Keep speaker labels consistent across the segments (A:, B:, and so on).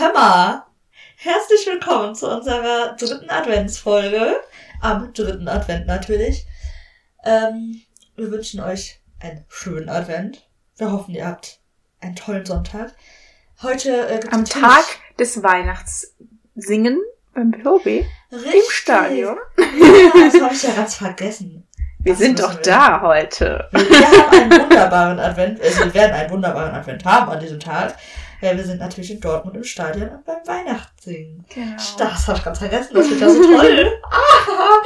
A: Hammer! Herzlich willkommen zu unserer dritten Adventsfolge. Am dritten Advent natürlich. Ähm, wir wünschen euch einen schönen Advent. Wir hoffen, ihr habt einen tollen Sonntag. Heute äh,
B: Am Tag des Weihnachtssingen beim BOB im Stadion.
A: Ja, das habe ich ja ganz vergessen.
B: Wir
A: Das
B: sind doch
A: wir-
B: da heute.
A: Wir, wir haben einen wunderbaren Advent, also wir werden einen wunderbaren Advent haben an diesem Tag. Ja, wir sind natürlich in Dortmund im Stadion und beim Weihnachtssingen.
B: Genau.
A: Das habe ich ganz vergessen, das wird ja so toll. ah,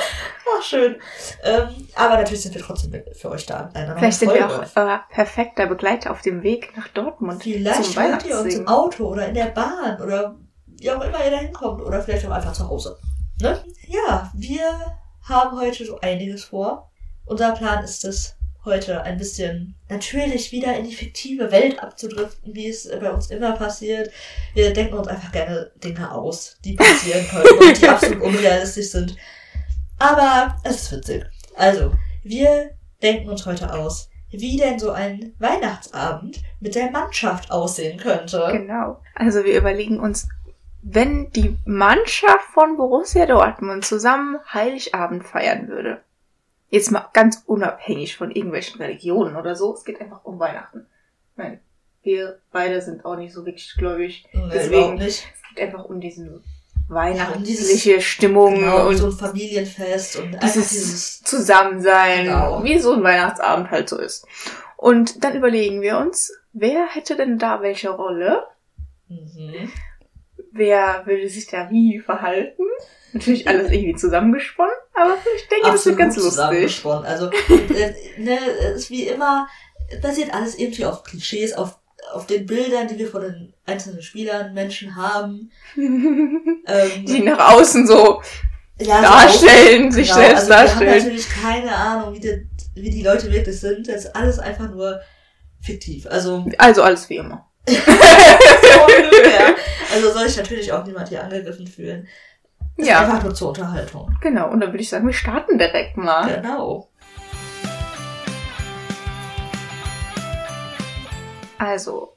A: ach, schön. Ähm, aber natürlich sind wir trotzdem für euch da.
B: Vielleicht sind wir auch euer perfekter Begleiter auf dem Weg nach Dortmund
A: Vielleicht
B: zum
A: hört ihr uns im. Auto oder in der Bahn oder wie auch immer ihr da hinkommt oder vielleicht auch einfach zu Hause. Ne? Ja, wir haben heute so einiges vor. Unser Plan ist es, heute ein bisschen natürlich wieder in die fiktive Welt abzudriften, wie es bei uns immer passiert. Wir denken uns einfach gerne Dinge aus, die passieren können und die absolut unrealistisch sind. Aber es ist witzig. Also, wir denken uns heute aus, wie denn so ein Weihnachtsabend mit der Mannschaft aussehen könnte.
B: Genau. Also wir überlegen uns, wenn die Mannschaft von Borussia Dortmund zusammen Heiligabend feiern würde. Jetzt mal ganz unabhängig von irgendwelchen Religionen oder so. Es geht einfach um Weihnachten. Ich meine, wir beide sind auch nicht so wirklich gläubig.
A: Nee,
B: Deswegen-
A: nicht.
B: Es geht einfach um diesen weihnachtliche Stimmung
A: Genau,
B: und
A: so ein Familienfest und
B: dieses,
A: dieses.
B: Zusammensein,
A: Genau.
B: wie so ein Weihnachtsabend halt so ist. Und dann überlegen wir uns, wer hätte denn da welche Rolle?
A: Mhm.
B: Wer würde sich da wie verhalten? Natürlich alles irgendwie zusammengesponnen, aber ich denke, das wird
A: Absolut
B: ganz lustig.
A: zusammengesponnen. Also, äh, ne, es ist wie immer, es basiert alles irgendwie auf Klischees, auf, auf den Bildern, die wir von den einzelnen Spielern, Menschen haben. Ähm,
B: Die nach außen so
A: ja, so
B: darstellen, sich
A: Genau,
B: selbst
A: also Wir haben
B: darstellen.
A: natürlich keine Ahnung, wie die, wie die Leute wirklich sind. Das ist alles einfach nur fiktiv. Also,
B: Also alles wie immer.
A: so ungefähr. also soll sich natürlich auch niemand hier angegriffen fühlen. Ist
B: Ja.
A: einfach nur zur Unterhaltung.
B: Genau, und dann würde ich sagen, wir starten direkt mal.
A: Genau.
B: Also,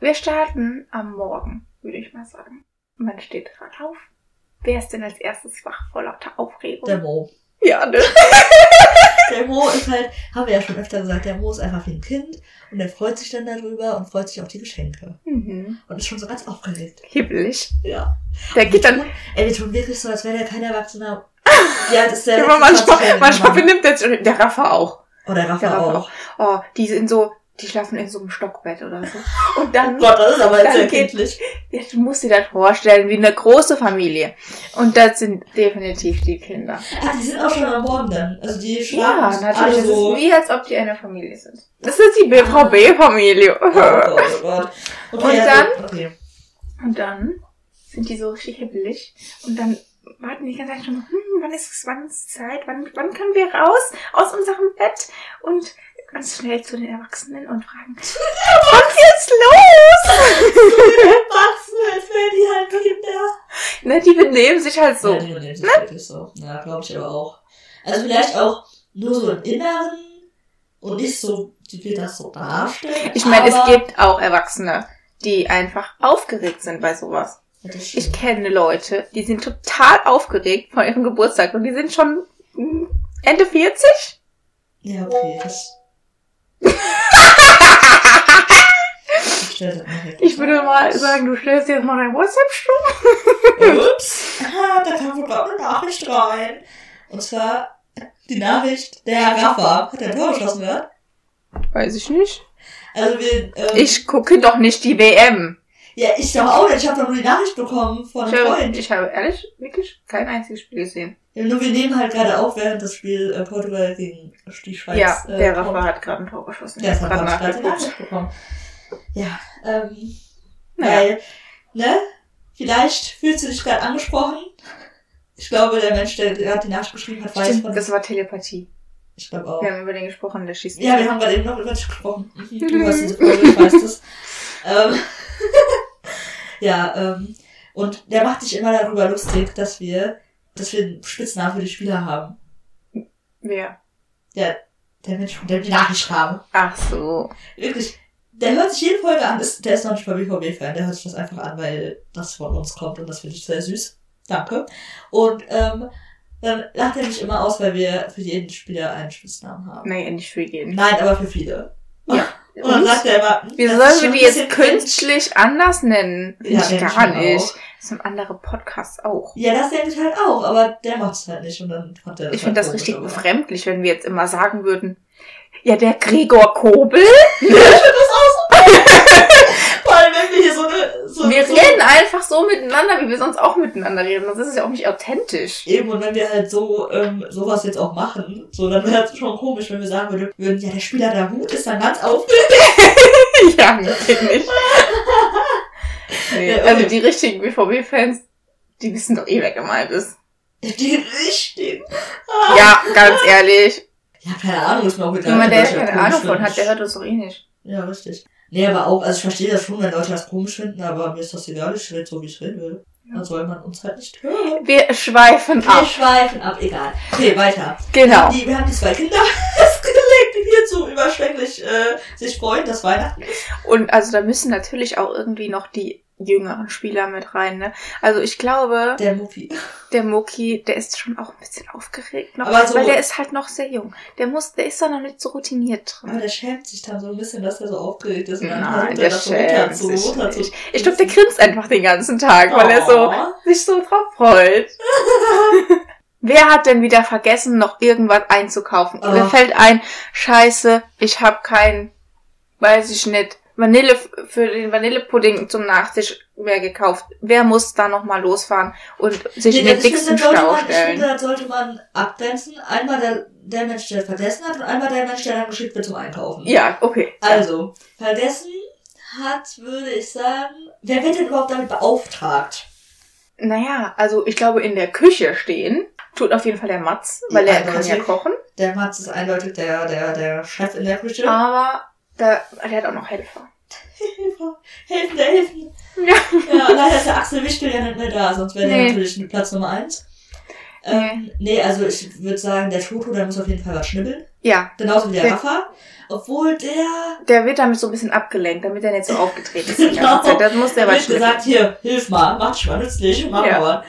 B: wir starten am Morgen, würde ich mal sagen. Man steht gerade auf. Wer ist denn als erstes wach vor lauter Aufregung?
A: Der Mo.
B: ja, ne?
A: Der Mo ist halt, haben wir ja schon öfter gesagt, der Mo ist einfach wie ein Kind und er freut sich dann darüber und freut sich auf die Geschenke.
B: Mhm.
A: Und ist schon so ganz aufgeregt.
B: Hibbelig.
A: Ja.
B: Der geht dann,
A: Ey, wir tun wirklich so, als wäre der kein Erwachsener. Ja, das ist der 26-jährige
B: manchmal, manchmal benimmt er sich, der Raffa auch.
A: Oder
B: Der
A: Rafa
B: Raffa
A: auch.
B: Oh, die sind so, die schlafen in so einem Stockbett oder so. Und dann,
A: Oh Gott, das ist aber jetzt
B: Dann
A: sehr
B: geht-
A: kindlich.
B: Ja, du musst dir das vorstellen, wie eine große Familie. Und das sind definitiv die Kinder.
A: Ah, die sind auch schon am Morgen dann. Also die
B: Ja,
A: schlafen
B: natürlich.
A: alle
B: Das
A: so.
B: ist wie, als ob die eine Familie sind. Das ist die BVB-Familie.
A: Oh Gott, oh Gott. Okay,
B: Und
A: also,
B: dann?
A: Okay.
B: Und dann sind die so richtig hibbelig. Und dann warten die ganze Zeit schon, hm, wann ist es, wann ist es Zeit, wann, wann können wir raus aus unserem Bett? Und ganz schnell zu den Erwachsenen und fragen, wann geht's los?
A: Erwachsene, als wären die halt Kinder.
B: ne, die benehmen sich halt so.
A: Ja, die übernehmen sich wirklich so. Ja, glaube ich aber auch. Also vielleicht auch nur so im Inneren und nicht so, wie wir das so darstellen.
B: Ich meine, es gibt auch Erwachsene, die einfach aufgeregt sind bei sowas. Ich kenne Leute, die sind total aufgeregt vor ihrem Geburtstag und die sind schon Ende 40?
A: Ja, okay. Das ich
B: würde mal sagen, du stellst jetzt mal dein WhatsApp stumm.
A: Ups. Ah, da kam wohl gerade eine Nachricht rein. Und zwar die Nachricht, der Herr Raffa hat ein Tor geschossen, gehört.
B: Weiß ich nicht.
A: Also wir, ähm,
B: Ich gucke doch nicht die WM.
A: Ja, ich doch auch nicht. Ich habe doch nur die Nachricht bekommen von
B: Ich
A: einem
B: habe,
A: Freund.
B: ich habe ehrlich wirklich kein einziges Spiel gesehen.
A: Ja, nur wir nehmen halt gerade auf, während das Spiel äh, Portugal gegen die Schweiz.
B: ja,
A: äh,
B: der. Rafa hat gerade ein Tor geschossen.
A: Ja,
B: Ich
A: das hat
B: gerade
A: ich
B: nachgeguckt.
A: Nachricht bekommen. Ja, ähm,
B: Naja.
A: weil, ne? Vielleicht fühlst du dich gerade angesprochen. Ich glaube, der Mensch, der gerade die Nachricht geschrieben hat, weiß
B: Stimmt,
A: von.
B: das war Telepathie.
A: Ich glaube auch.
B: Wir haben über den gesprochen, der schießt
A: Ja, wir haben gerade eben noch über dich gesprochen. Du hast diese Folge, ich weiß das. Ähm, ja, ähm, und der macht sich immer darüber lustig, dass wir, dass wir einen Spitznamen für die Spieler haben.
B: Wer?
A: Der, der Mensch, von dem die Nachricht haben.
B: Ach so.
A: Wirklich, der hört sich jede Folge an, ist, der ist noch nicht mal BVB-Fan, der hört sich das einfach an, weil das von uns kommt und das finde ich sehr süß. Danke. Und ähm, dann lacht er mich immer aus, weil wir für jeden Spieler einen Spitznamen haben.
B: Nee, nicht für jeden.
A: Nein, aber für viele.
B: Ja.
A: Und dann sagt er immer,
B: Wie
A: das
B: sollen wir die jetzt künstlich anders nennen?
A: Ja,
B: ich gar
A: ich
B: nicht.
A: auch.
B: Das sind andere Podcasts auch.
A: Ja, das denke ich halt auch, aber der macht es halt nicht und dann fand er das
B: Ich finde
A: halt
B: das richtig befremdlich, wenn wir jetzt immer sagen würden, ja, der Gregor Kobel.
A: Vor allem, wenn wir hier so eine... So,
B: Wir
A: so
B: reden einfach so miteinander, wie wir sonst auch miteinander reden. Das ist ja auch nicht authentisch.
A: Eben, und wenn wir halt so ähm, sowas jetzt auch machen, so, dann wäre es schon komisch, wenn wir sagen würden, würden, ja, der Spieler da Hut ist dann ganz aufgeregt.
B: ja, geht nicht. Nee,
A: Ja,
B: also
A: okay.
B: die richtigen BVB-Fans, die wissen doch eh, wer gemeint ist.
A: Die richtigen.
B: Ja, ganz ehrlich.
A: Ja, keine Ahnung, ist mir auch egal.
B: Jemand, der
A: Leute
B: keine Ahnung von hat, der hört uns doch eh nicht.
A: Ja, richtig. Nee, aber auch, also ich verstehe das schon, wenn Leute das komisch finden, aber mir ist das egal, ich rede so, wie ich reden will. Dann soll man uns halt nicht hören.
B: Wir schweifen
A: Wir
B: ab.
A: schweifen ab, egal. Okay, weiter.
B: Genau.
A: Die, wir haben die zwei Kinder festgelegt, die hier so überschwänglich äh, sich freuen, dass Weihnachten ist.
B: Und also da müssen natürlich auch irgendwie noch die jüngeren Spieler mit rein, ne? Also ich glaube,
A: Der Mucki.
B: der Mucki, der ist schon auch ein bisschen aufgeregt noch,
A: Aber so-
B: weil der ist halt noch sehr jung. Der muss, der ist da noch nicht so routiniert
A: Aber
B: drin.
A: der schämt sich dann so ein bisschen, dass er so aufgeregt ist.
B: Nein,
A: er
B: der
A: so
B: schämt
A: zu,
B: sich
A: zu.
B: nicht. Ich glaube, der grinst einfach den ganzen Tag, weil er so
A: Oh.
B: sich so drauf freut. Wer hat denn wieder vergessen, noch irgendwas einzukaufen?
A: Oh.
B: Mir fällt ein, scheiße, ich habe kein, weiß ich nicht, Vanille für den Vanillepudding zum Nachtisch mehr gekauft. Wer muss da noch mal losfahren und sich
A: Nee,
B: in den
A: ich
B: dicksten Stau
A: man, ich
B: stellen?
A: finde, das sollte man abgrenzen. Einmal der, der Mensch, der vergessen hat und einmal der Mensch, der dann geschickt wird zum Einkaufen.
B: Ja, okay.
A: Also, vergessen hat, würde ich sagen, wer wird denn überhaupt damit beauftragt?
B: Naja, also ich glaube, in der Küche stehen tut auf jeden Fall der Matz, weil er kann ja kochen.
A: Der Mats ist eindeutig der, der, der Chef in der Küche.
B: Aber da, der hat auch noch Helfer.
A: Hilfe, helfen, der helfen.
B: Ja.
A: Ja, leider ist der Axel Wichtel ja nicht mehr da, sonst wäre der
B: Nee.
A: natürlich Platz Nummer eins. Ähm, nee, also ich würde sagen, der Toto, der muss auf jeden Fall was schnibbeln.
B: Ja,
A: Genauso wie der. Rafa. Obwohl der
B: der wird damit so ein bisschen abgelenkt, damit er nicht so aufgetreten ist
A: Genau.
B: Das muss der was
A: wird gesagt, hier, hilf mal, mach dich mal nützlich, mach
B: Ja.
A: mal.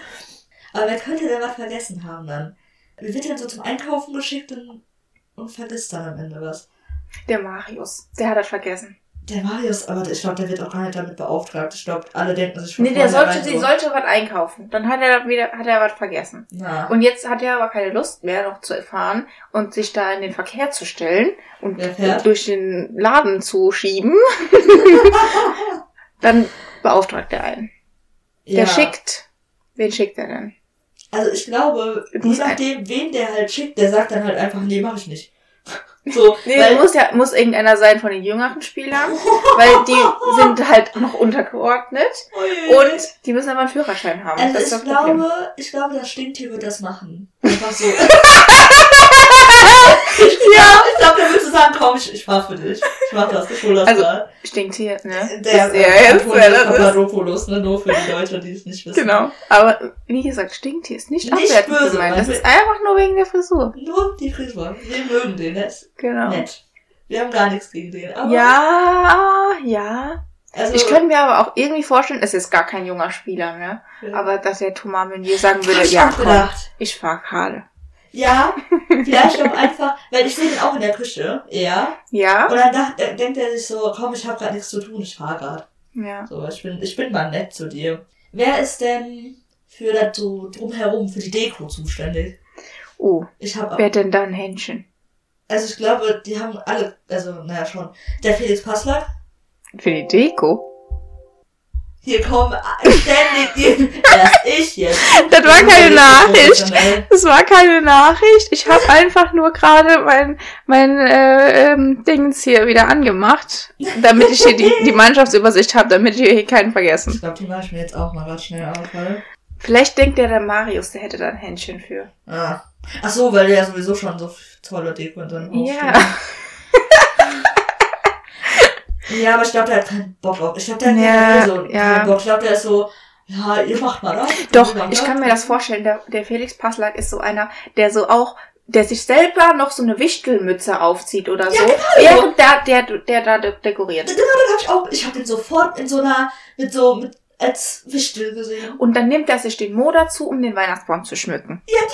A: Aber wer könnte denn was vergessen haben dann? Wie wird denn so zum Einkaufen geschickt und, und vergisst dann am Ende was?
B: Der Marius, der hat das vergessen.
A: Der Marius, aber ich glaube, der wird auch gar nicht damit beauftragt. Ich glaube, alle denken sich von
B: Nee, der sollte, sie
A: so,
B: sollte was einkaufen. Dann hat er wieder, hat er was vergessen.
A: Na,
B: Und jetzt hat er aber keine Lust mehr, noch zu erfahren und sich da in den Verkehr zu stellen und durch den Laden zu schieben. Dann beauftragt er einen. Der
A: ja.
B: schickt. Wen schickt er denn?
A: Also ich glaube, je nachdem, wen der halt schickt, der sagt dann halt einfach, nee, mach ich nicht. So,
B: Nee,
A: weil,
B: muss ja, muss irgendeiner sein von den jüngeren Spielern, weil die sind halt noch untergeordnet
A: Ui.
B: und die müssen aber einen Führerschein haben.
A: also ich
B: Problem.
A: glaube, ich glaube, das Stinktier wird das machen. Einfach so.
B: Ja.
A: Ich glaube, der würde so sagen, komm, ich, ich fahr für dich. Ich mach das, ich hol das
B: Also,
A: mal.
B: Stinkt hier, ne?
A: Der
B: Ist der jetzt,
A: Antonio
B: wer das ist?
A: Papadopoulos, ne, nur für die Leute, die es nicht wissen.
B: Genau. Aber wie gesagt, Stinktier ist nicht,
A: Nicht
B: abwertend
A: böse,
B: gemeint. Das ist einfach nur wegen der Frisur.
A: Nur die Frisur. Wir mögen den, ist
B: Genau.
A: nett. Wir haben gar nichts gegen den. Aber
B: Ja, ja.
A: also,
B: Ich könnte mir aber auch irgendwie vorstellen, es ist gar kein junger Spieler, ne?
A: Ja.
B: Aber dass der Thomas Meunier sagen würde,
A: ich
B: ja, komm,
A: gedacht.
B: ich fahr gerade.
A: Ja, vielleicht auch einfach, weil ich sehe den auch in der Küche, eher.
B: Ja?
A: Und dann dacht, denkt er sich so, komm, ich habe gerade nichts zu tun, ich fahr grad.
B: Ja.
A: So, ich bin, ich bin mal nett zu dir. Wer ist denn für das so drumherum, für die Deko zuständig?
B: Oh,
A: Ich habe,
B: wer denn da ein Händchen?
A: also ich glaube, die haben alle, also naja schon, der Felix Passlack.
B: Für die Deko?
A: Hier kommen ständig die, erst ich jetzt.
B: Das war keine Nachricht. Das war keine Nachricht. Ich habe einfach nur gerade mein, mein äh, ähm, Dings hier wieder angemacht, damit ich hier die, die Mannschaftsübersicht habe, damit ich hier keinen
A: Ich
B: vergessen.
A: glaube, die mache ich mir jetzt auch mal ganz schnell auf, weil.
B: Vielleicht denkt der, der Marius, der hätte da ein Händchen für.
A: Ah. Ach so, weil der ja sowieso schon so tolle Deko in seinem Haus
B: Ja.
A: steht. Ja, aber ich glaube, der hat keinen Bock auf. Ich glaube, der hat
B: Ja,
A: so
B: ja.
A: keinen Bock. Ich glaube, der ist so, ja, ihr macht mal das.
B: Doch, ich
A: das.
B: kann mir das vorstellen. Der, der Felix Passlack ist so einer, der so auch der sich selber noch so eine Wichtelmütze aufzieht oder so,
A: Ja, genau.
B: während der, der, der da de dekoriert.
A: Genau, das hab ich auch. Ich hab den sofort in so einer, mit so, mit, als Wichtel gesehen.
B: Und dann nimmt er sich den Mo dazu, um den Weihnachtsbaum zu schmücken.
A: Ja, ja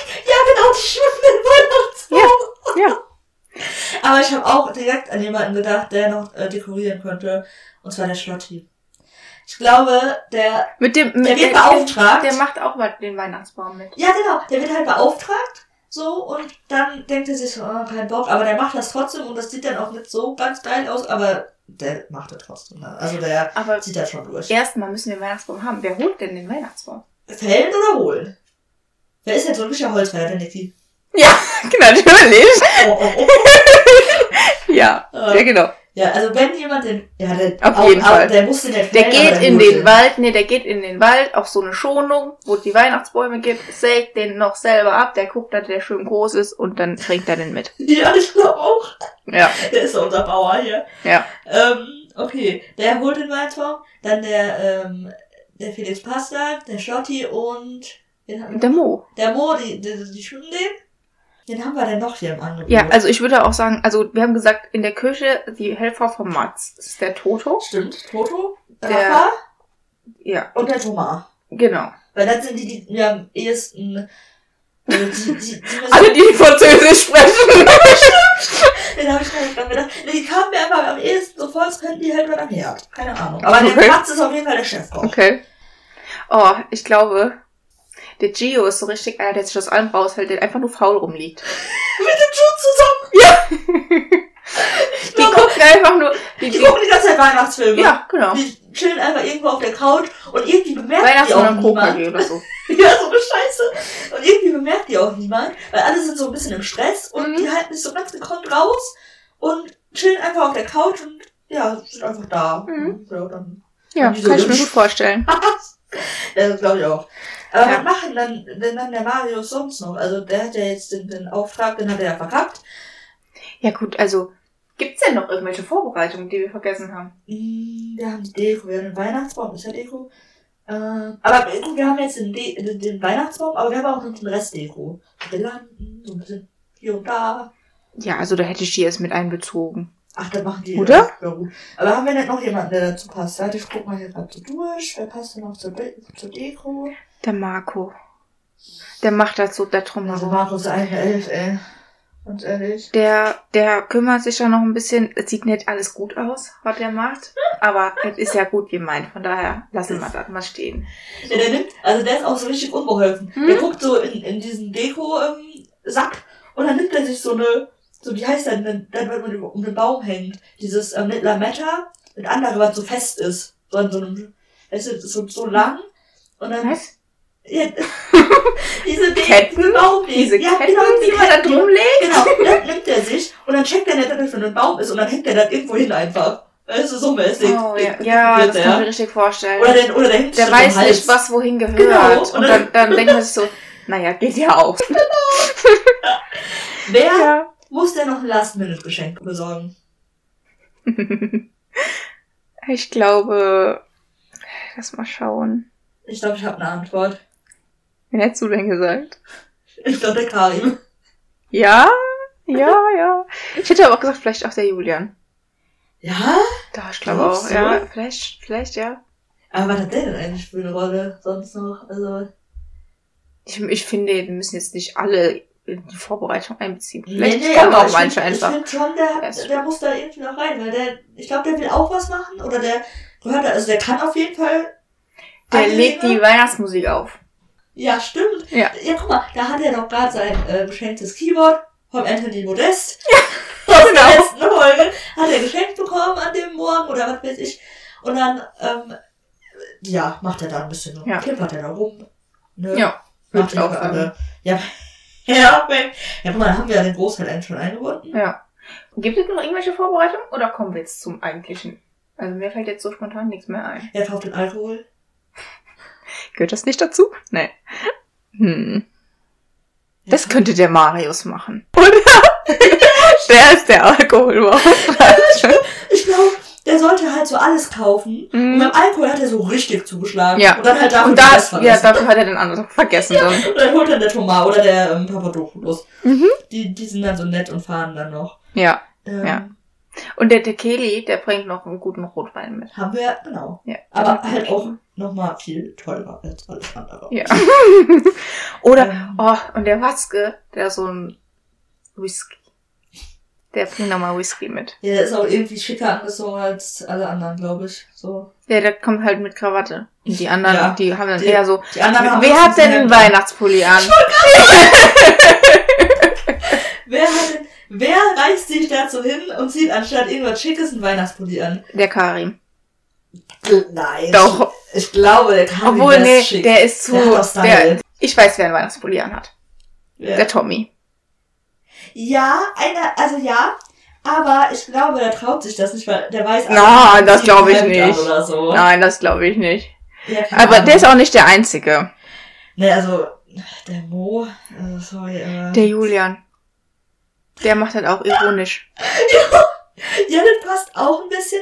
A: genau, die schwimmenden Weihnachtsbaum.
B: Ja.
A: Aber ich habe auch direkt an jemanden gedacht, der noch äh, dekorieren könnte. Und zwar der Schlotti. Ich glaube, der,
B: Mit dem,
A: der
B: mit
A: wird
B: der,
A: beauftragt.
B: der macht auch mal den Weihnachtsbaum mit.
A: ja, genau, der wird halt beauftragt. So, und dann denkt er sich so, oh, kein Bock. Aber der macht das trotzdem und das sieht dann auch nicht so ganz geil aus. Aber der macht das trotzdem. Ne? Also der
B: Aber
A: zieht das schon durch.
B: erstmal müssen wir den Weihnachtsbaum haben. Wer holt denn den Weihnachtsbaum?
A: Fällen oder holen? Wer ist denn so ein richtiger Holzfäller, der Niki?
B: Ja, natürlich.
A: Oh, oh, oh.
B: Ja,
A: Äh,
B: ja genau.
A: Ja, also wenn jemand den, ja, der,
B: Auf jeden Fall.
A: der muss den nicht
B: Der
A: fällen, aber
B: geht in den Wald, nee, der geht in den Wald auf so eine Schonung, wo es die Weihnachtsbäume gibt, sägt den noch selber ab, der guckt, dass der schön groß ist und dann bringt er den mit.
A: Ja, ich glaube auch.
B: Ja,
A: Der ist unser Bauer hier.
B: ja.
A: Ähm, okay, der holt den Weihnachtsbaum, dann der, ähm, der Felix Pasta, der Schlotti und wir?
B: Der Mo.
A: der Mo, die, die, die schwimmen den. Den haben wir denn noch hier im Angebot.
B: Ja, also ich würde auch sagen, also wir haben gesagt, in der Küche die Helfer von Mats. Das ist der Toto.
A: Stimmt, Toto,
B: Der-
A: Rafa
B: Ja,
A: und der Thomas.
B: genau.
A: Weil das sind die, die mir am ehesten, also die, die, die
B: Alle, die Französisch sprechen.
A: Den habe ich gar nicht dran gedacht. Die kamen mir einfach am ehesten so vor, als könnten die halt was am Herd. Keine Ahnung. Aber
B: Okay.
A: der Platz ist auf jeden Fall der Chefkoch.
B: Okay. Oh, ich glaube, der Gio ist so richtig einer, der sich aus allem raushält, der einfach nur faul rumliegt.
A: Mit dem Schuh zusammen.
B: Die
A: glaube,
B: gucken einfach nur, die,
A: Die gucken die ganze Zeit Weihnachtsfilme.
B: ja, genau.
A: Die chillen einfach irgendwo auf der Couch und irgendwie bemerkt die auch niemand.
B: oder so.
A: Ja, so eine Scheiße. Und irgendwie bemerkt die auch niemand, weil alle sind so ein bisschen im Stress und
B: Mhm.
A: die halten sich so ganz gekonnt raus und chillen einfach auf der Couch und ja, sind einfach da.
B: Mhm.
A: Ja, dann
B: Ja,
A: so
B: kann ich mir gut vorstellen.
A: ja, das glaube ich auch. Aber
B: Ja.
A: was machen dann, denn dann der Marius sonst noch? Also der hat ja jetzt den, den Auftrag, den hat er ja verkackt.
B: Ja gut, also gibt's denn noch irgendwelche Vorbereitungen, die wir vergessen haben?
A: Mm, Wir haben die Deko, wir haben den Weihnachtsbaum, ist ja Deko. Ähm, aber gut, wir haben jetzt den, De den, den Weihnachtsbaum, aber wir haben auch noch den Rest Deko. Girlanden, so ein bisschen hier und da.
B: Ja, also da hätte ich die erst mit einbezogen.
A: Ach, das machen die.
B: Oder?
A: Ja, gut. Aber haben wir nicht noch jemanden, der dazu passt? Warte, ich guck mal hier gerade so durch. Wer passt denn noch zur, zur Deko?
B: Der Marco. Der macht das so da
A: Also
B: drumherum.
A: Markus eine Elf, ey. Ganz ehrlich.
B: Der, der kümmert sich ja noch ein bisschen. Es sieht nicht alles gut aus, was der macht. Aber es ist ja gut gemeint. Von daher lassen wir das mal stehen.
A: Ja, der nimmt, also der ist auch so richtig unbeholfen.
B: Hm?
A: Der guckt so in, in diesen Deko-Sack und dann nimmt er sich so eine, so wie heißt das denn, dann, wenn man um den Baum hängt, dieses ähm, Lametta, mit andere, was so fest ist. So an so einem, das ist so, so lang. Und dann,
B: Was?
A: Ja, diese Deko,
B: Ketten?
A: diese Baum,
B: Diese
A: ja,
B: Ketten,
A: genau,
B: die kann er
A: Ketten.
B: drumlegen?
A: Genau, dann nimmt er sich und dann checkt er nicht, dass das für ein Baum ist und dann hängt er das irgendwo hin einfach. Weißt du, so mäßig.
B: Oh, ja, ja das
A: der.
B: kann ich mir richtig vorstellen.
A: Oder der, oder der hängt
B: der weiß
A: Hals.
B: nicht, was wohin gehört.
A: Genau,
B: Und
A: und
B: dann,
A: dann-
B: dann denkt man sich so, naja, geht ja auch.
A: Wer
B: Ja.
A: muss denn noch ein Last-Minute-Geschenk besorgen?
B: Ich glaube, lass mal schauen.
A: Ich glaube, ich habe eine Antwort.
B: Wen hättest du denn gesagt?
A: Ich glaube, der Karim.
B: Ja, ja, ja. Ich hätte aber auch gesagt, vielleicht auch der Julian.
A: Ja?
B: Doch, ich glaube auch.
A: du?
B: Ja, vielleicht, vielleicht, ja.
A: Aber was hat der denn eigentlich für eine Rolle sonst noch? Also,
B: Ich, ich finde, wir müssen jetzt nicht alle in die Vorbereitung einbeziehen.
A: nee,
B: Vielleicht
A: nee,
B: kommen
A: aber
B: auch
A: ich
B: manche einfach.
A: Ich finde schon, der, der muss da irgendwie noch rein, weil der, ich glaube, der will auch was machen oder der gehört also der kann auf jeden Fall.
B: Der legt die. Weihnachtsmusik auf.
A: Ja, stimmt.
B: Ja.
A: Ja, guck mal, da hat er doch gerade sein äh, geschenktes Keyboard vom Anthony Modest. Ja, aus
B: genau.
A: der letzten Folge. Hat er geschenkt bekommen an dem Morgen oder was weiß ich. Und dann, ähm, ja, macht er da ein bisschen,
B: Ja.
A: klimpert er da rum. Ne?
B: Ja,
A: Macht
B: ich auch sagen.
A: alle. Ja, ja, ja, guck mal, da haben wir ja den Großteil schon eingebunden.
B: Ja. Gibt es noch irgendwelche Vorbereitungen oder kommen wir jetzt zum eigentlichen? Also mir fällt jetzt so spontan nichts mehr ein.
A: Er kauft den Alkohol.
B: Gehört das nicht dazu? Nee. Hm. Das
A: Ja.
B: könnte der Marius machen. Oder? der ist der Alkoholbeauftragte.
A: Ich glaube, der sollte halt so alles kaufen. Und
B: Mhm.
A: beim Alkohol hat er so richtig zugeschlagen.
B: Ja.
A: Und dann halt dafür
B: Und
A: den
B: da,
A: Rest
B: ja, dafür hat er den anderen vergessen dann.
A: Und dann holt dann der Thomas oder der ähm, Papadopoulos.
B: Mhm.
A: Die, die sind dann so nett und fahren dann noch.
B: Ja.
A: Ähm,
B: Ja. Und der, Kelly, der bringt noch einen guten Rotwein mit.
A: Haben wir, genau.
B: Ja.
A: Aber halt auch nochmal viel teurer als alles andere.
B: Ja. Oder,
A: Ähm,
B: oh, und der Watzke, der so ein Whisky. Der bringt nochmal Whisky mit.
A: Ja, der ist auch irgendwie schicker angezogen als alle anderen, glaube ich. So.
B: Ja, der kommt halt mit Krawatte. Und die anderen,
A: Ja.
B: die haben dann
A: Die-
B: eher so.
A: Die anderen haben
B: Wer hat denn einen. Weihnachtspulli an?
A: Wer hat denn, wer reißt sich dazu hin und zieht anstatt irgendwas Schickes einen Weihnachtspulli an?
B: Der Karim.
A: Nein.
B: Doch.
A: Ich glaube, der kann
B: Obwohl, nee,
A: schick.
B: der ist zu.
A: Der.
B: Der, ich weiß, wer einen Weihnachtspulli anhat.
A: Ja.
B: Der Tommy.
A: Ja, einer, also ja, aber ich glaube, der traut sich das nicht, weil der weiß,
B: Nein, das glaube ich
A: ein
B: nicht.
A: Oder so.
B: Nein, das glaube ich nicht.
A: Ja,
B: Aber
A: Ahnung.
B: der ist auch nicht der Einzige.
A: Ne, also, der Mo, äh, sorry, äh,
B: Der Julian. Der macht halt auch ironisch.
A: ja, das passt auch ein bisschen,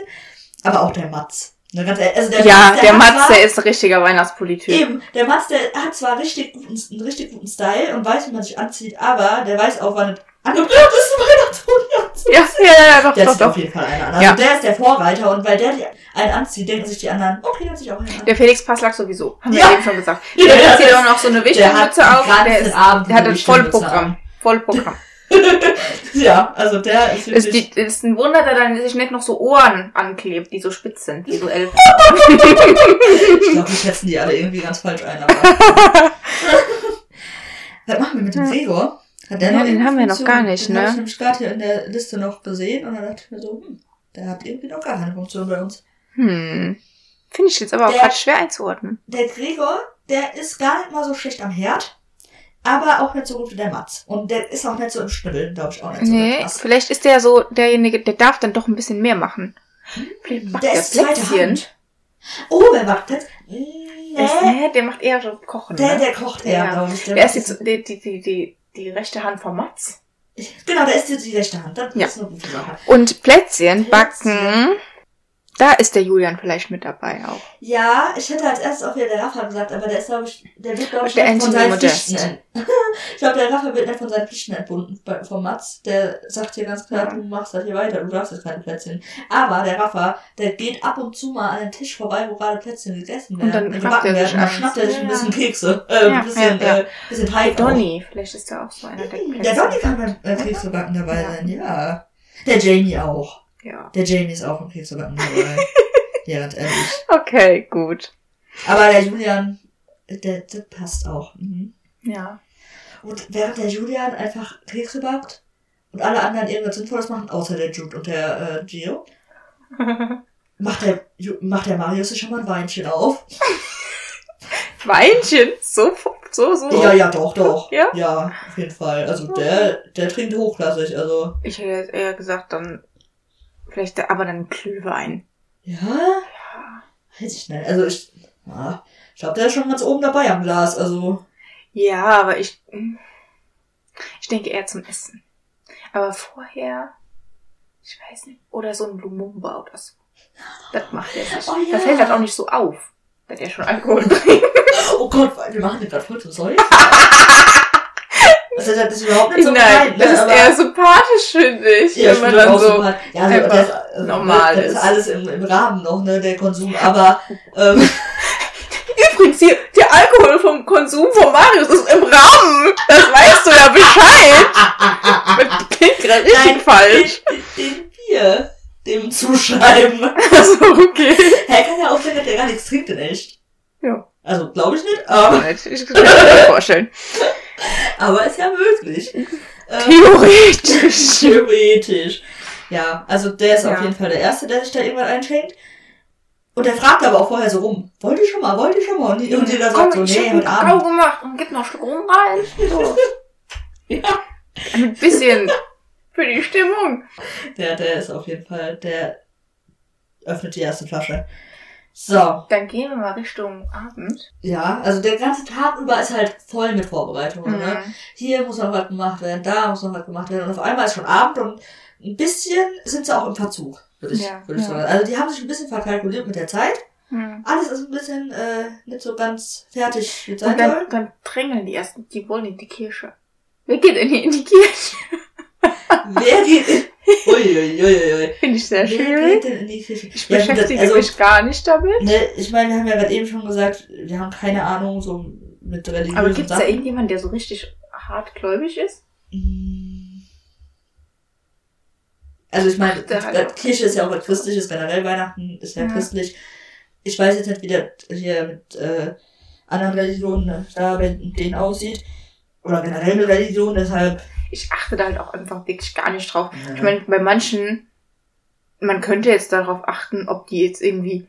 A: aber auch der Matz. Ne, ganz ehrlich, also der
B: Ja,
A: Matz,
B: der
A: hat
B: Mats,
A: zwar-
B: der ist ein richtiger Weihnachtspulli-Typ.
A: Eben, der Matz, der hat zwar richtig guten, einen richtig guten Style und weiß, wie man sich anzieht, aber der weiß auch, wann es angebracht ist, Weihnachtspulli anzuziehen.
B: Ja, ja, ja, doch,
A: Der
B: doch,
A: zieht auf
B: doch.
A: jeden Fall einen an. Also
B: Ja.
A: der ist der Vorreiter und weil der einen anzieht, denken sich die anderen, okay, dann zieh ich auch einen an.
B: Der Felix Passlack sowieso. Haben
A: Ja.
B: wir eben schon gesagt.
A: Ja,
B: Der
A: der
B: hat hier auch noch so eine
A: der hat
B: Wichtelmütze auf. Der, ist, der hat
A: die
B: ein
A: Wichtelmütze
B: Vollprogramm. Vollprogramm.
A: Ja, also der ist wirklich...
B: ist, ist ein Wunder, dass er sich nicht noch so Ohren anklebt, die so spitz sind, wie so Elfen.
A: ich glaube, die schätzen die alle irgendwie ganz falsch ein. Was machen wir mit dem Gregor? Hat der
B: Ja,
A: noch
B: den haben wir noch
A: Funktion?
B: gar nicht,
A: den
B: ne?
A: Hab ich nämlich gerade hier in der Liste noch gesehen und dann dachte ich mir so, hm, der hat irgendwie noch gar keine Funktion bei uns.
B: Hm. Finde ich jetzt aber auch gerade schwer einzuordnen.
A: Der Gregor, der ist gar nicht mal so schlecht am Herd, aber auch nicht so gut wie der Mats. Und der ist auch nicht so im Schnibbeln, glaube ich, auch nicht so
B: Nee,
A: krass.
B: vielleicht ist der so derjenige, der darf dann doch ein bisschen mehr machen. Vielleicht macht
A: Der
B: der,
A: ist zweite
B: Plätzchen.
A: Hand. Oh, wer macht das?
B: Der, ist,
A: Nee,
B: nee, der macht eher so Kochen.
A: der,
B: ne?
A: der kocht eher,
B: Ja.
A: glaube ich.
B: Der
A: macht
B: ist jetzt die, die, die, die, die rechte Hand vom Mats.
A: Genau, der ist die, die rechte Hand. Das
B: Ja.
A: ist eine gute Sache.
B: Und Plätzchen
A: Plätzchen.
B: backen, da ist der Julian vielleicht mit dabei auch.
A: Ja, ich hätte als erstes auch wieder der Rafa gesagt, aber der ist, glaube ich, der wird, glaube ich,
B: Der
A: nicht von seinen
B: Modest.
A: Pflichten ent- Ich glaube, der Rafa wird nicht von seinen Pflichten entbunden vom Mats. Der sagt hier ganz klar,
B: Ja.
A: du machst das hier weiter, du darfst jetzt keine Plätzchen. Aber der Rafa, der geht ab und zu mal an den Tisch vorbei, wo gerade Plätzchen gegessen werden.
B: Und dann
A: und
B: schnappt
A: gebacken
B: er sich
A: werden. Dann schnappt er sich ein bisschen Kekse, äh,
B: Ja,
A: ein bisschen,
B: ja,
A: äh, bisschen Teig. auch.
B: Donny, vielleicht ist da auch so einer, der Plätzchen
A: Der Donny kann beim beim Keksebacken dabei
B: Ja.
A: sein, ja. Der Jamie auch.
B: Ja.
A: Der Jamie ist auch im Keksebacken dabei. ja, ganz ehrlich.
B: Okay, gut.
A: Aber der Julian, der, der passt auch. Mhm.
B: Ja.
A: Und während der Julian einfach Kekse backt und alle anderen irgendwas Sinnvolles machen, außer der Jude und der äh, Gio, macht der, macht der Marius sich schon mal ein Weinchen auf.
B: Weinchen, so, so, so.
A: Ja, ja, doch, doch.
B: Ja?
A: Ja, auf jeden Fall. Also der, der trinkt hochklassig, also.
B: Ich hätte jetzt eher gesagt, dann, vielleicht, aber dann Glühwein.
A: Ja? Weiß ich nicht. Also ich, ja, ich glaube, der ist schon ganz oben dabei am Glas, also.
B: Ja, aber ich, ich denke eher zum Essen. Aber vorher, ich weiß nicht, oder so ein Lumumba oder so. Das macht er nicht.
A: Oh ja.
B: Da fällt das auch nicht so auf, wenn der schon Alkohol bringt.
A: Oh Gott, wir machen den gerade voll zum Säufen. Also das ist überhaupt nicht so
B: Nein,
A: gemeint, ne?
B: das ist eher sympathisch, finde ich.
A: Ja,
B: wenn man dann so.
A: Ja, also,
B: einfach
A: das, also,
B: normal
A: das
B: ist.
A: alles im, im Rahmen noch, ne, der Konsum. Aber ähm,
B: Übrigens, hier, der Alkohol vom Konsum von Marius ist im Rahmen. Das weißt du ja Bescheid. Das klingt gerade richtig
A: Nein,
B: falsch.
A: Den, den wir dem zuschreiben.
B: Also, okay.
A: Hä, kann ja auch sein, dass der gar nichts trinkt in echt.
B: Ja.
A: Also, glaube ich nicht, aber,
B: Ich kann mir das vorstellen.
A: aber ist ja möglich. Ähm,
B: Theoretisch.
A: Theoretisch. Ja, also der ist auf
B: Ja.
A: jeden Fall der Erste, der sich da irgendwann einschenkt. Und der fragt aber auch vorher so rum. Wollt ihr schon mal, wollt ihr schon mal? Und, die- und jeder sagt so,
B: ich
A: nee, heute Abend.
B: gemacht und gib noch ein Stück rum rein. So.
A: Ja.
B: Ein bisschen für die Stimmung.
A: Der, der ist auf jeden Fall, der öffnet die erste Flasche. So,
B: Dann gehen wir mal Richtung Abend.
A: ja, also der ganze Tag über ist halt voll mit Vorbereitungen. Ne?
B: Mhm.
A: Hier muss noch was gemacht werden, da muss noch was gemacht werden. Und auf einmal ist schon Abend und ein bisschen sind sie auch im Verzug, würde ich,
B: Ja,
A: würde ich
B: ja.
A: sagen. Also die haben sich ein bisschen verkalkuliert mit der Zeit.
B: Hm.
A: Alles ist ein bisschen äh, nicht so ganz fertig wie es
B: Und
A: sein
B: dann, dann drängeln die ersten, die wollen in die Kirche. Wer geht denn hier in die Kirche?
A: Wer geht. Uiuiuiui.
B: Finde ich sehr
A: geht
B: schwierig. Ich
A: Ja,
B: beschäftige
A: also-
B: mich gar nicht damit.
A: Ne, ich meine, wir haben ja gerade eben schon gesagt, wir haben keine Ahnung so mit religiösen
B: Aber gibt es da irgendjemanden, der so richtig hart gläubig ist?
A: Mm. Also ich meine,
B: auch-
A: Kirche ist ja auch was Christliches, generell Weihnachten ist ja,
B: Ja.
A: christlich. Ich weiß jetzt nicht, wie der hier mit äh, anderen Religionen äh, da bei denen aussieht. Oder generell mit Religion, deshalb.
B: Ich achte da halt auch einfach wirklich gar nicht drauf.
A: Ja.
B: Ich meine, bei manchen, man könnte jetzt darauf achten, ob die jetzt irgendwie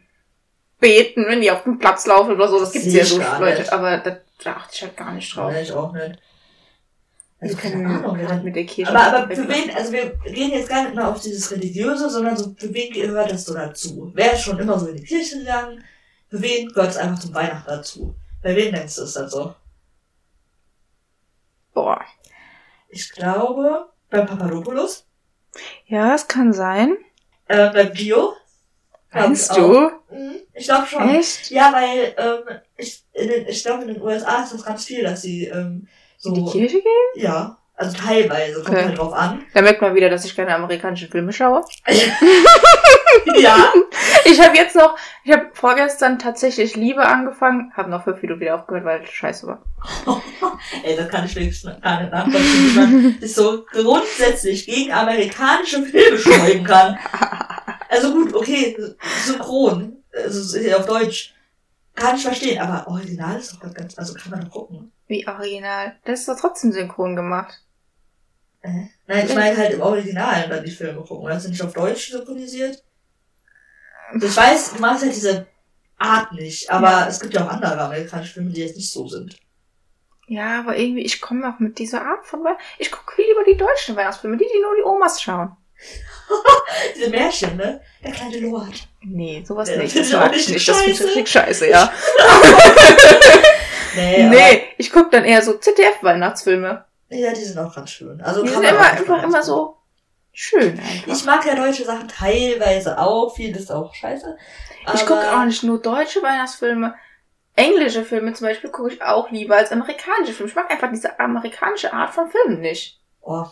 B: beten, wenn die auf dem Platz laufen oder so. Das gibt's ja so Leute,
A: nicht.
B: aber da, da achte ich halt gar nicht drauf.
A: Nee, ich auch nicht. Also keine Ahnung, denn-
B: mit der Kirche.
A: Aber, aber für wen, also wir gehen jetzt gar nicht mehr auf dieses Religiöse, sondern so, für wen gehört das so dazu? Wer ist schon immer so in die Kirche gegangen? Für wen gehört es einfach zum Weihnachten dazu? Bei wem denkst du es dann so?
B: Boah.
A: Ich glaube, beim Papadopoulos,
B: Ja, es kann sein.
A: äh, beim Gio. glaub
B: Meinst du?
A: Mhm, Ich glaube schon.
B: Echt?
A: Ja, weil, ähm, ich, in den, ich glaube, in den USA ist das ganz viel, dass sie, ähm, so.
B: In die Kirche gehen?
A: Ja, also teilweise, kommt
B: Okay.
A: halt drauf an.
B: Da merkt man wieder, dass ich keine amerikanischen Filme schaue.
A: ja.
B: Ich habe jetzt noch, ich habe vorgestern tatsächlich Liebe angefangen, habe noch fünf Minuten wieder aufgehört, weil es scheiße war.
A: Ey, das kann ich wenigstens gar nicht nachvollziehen, wie man sich so grundsätzlich gegen amerikanische Filme schreiben kann. Also gut, okay, synchron, also ist auf Deutsch, kann ich verstehen, aber Original ist doch ganz, also kann man doch gucken.
B: Wie original. Das ist doch trotzdem synchron gemacht.
A: Äh? Nein, ich meine halt im Original dann die Filme gucken, oder sind nicht auf Deutsch synchronisiert? Also ich weiß, du magst halt diese Art nicht, aber
B: Ja.
A: es gibt ja auch andere amerikanische Filme, die jetzt nicht so sind.
B: Ja, aber irgendwie, ich komme auch mit dieser Art von. Ich gucke viel lieber die deutschen Weihnachtsfilme, die, die nur die Omas schauen.
A: Diese Märchen, ne? Der kleine Lord.
B: Nee, sowas
A: Ja,
B: nicht.
A: das
B: mag ich nicht. Das finde ich
A: scheiße.
B: richtig scheiße, ja.
A: Nee,
B: nee, ich gucke dann eher so ZDF-Weihnachtsfilme.
A: Ja, die sind auch ganz schön. Also
B: Die sind immer, einfach immer
A: gut.
B: so schön einfach.
A: Ich mag ja deutsche Sachen teilweise auch, viel ist auch scheiße.
B: Ich gucke auch nicht nur deutsche Weihnachtsfilme. Englische Filme zum Beispiel gucke ich auch lieber als amerikanische Filme. Ich mag einfach diese amerikanische Art von Filmen nicht.
A: Oh.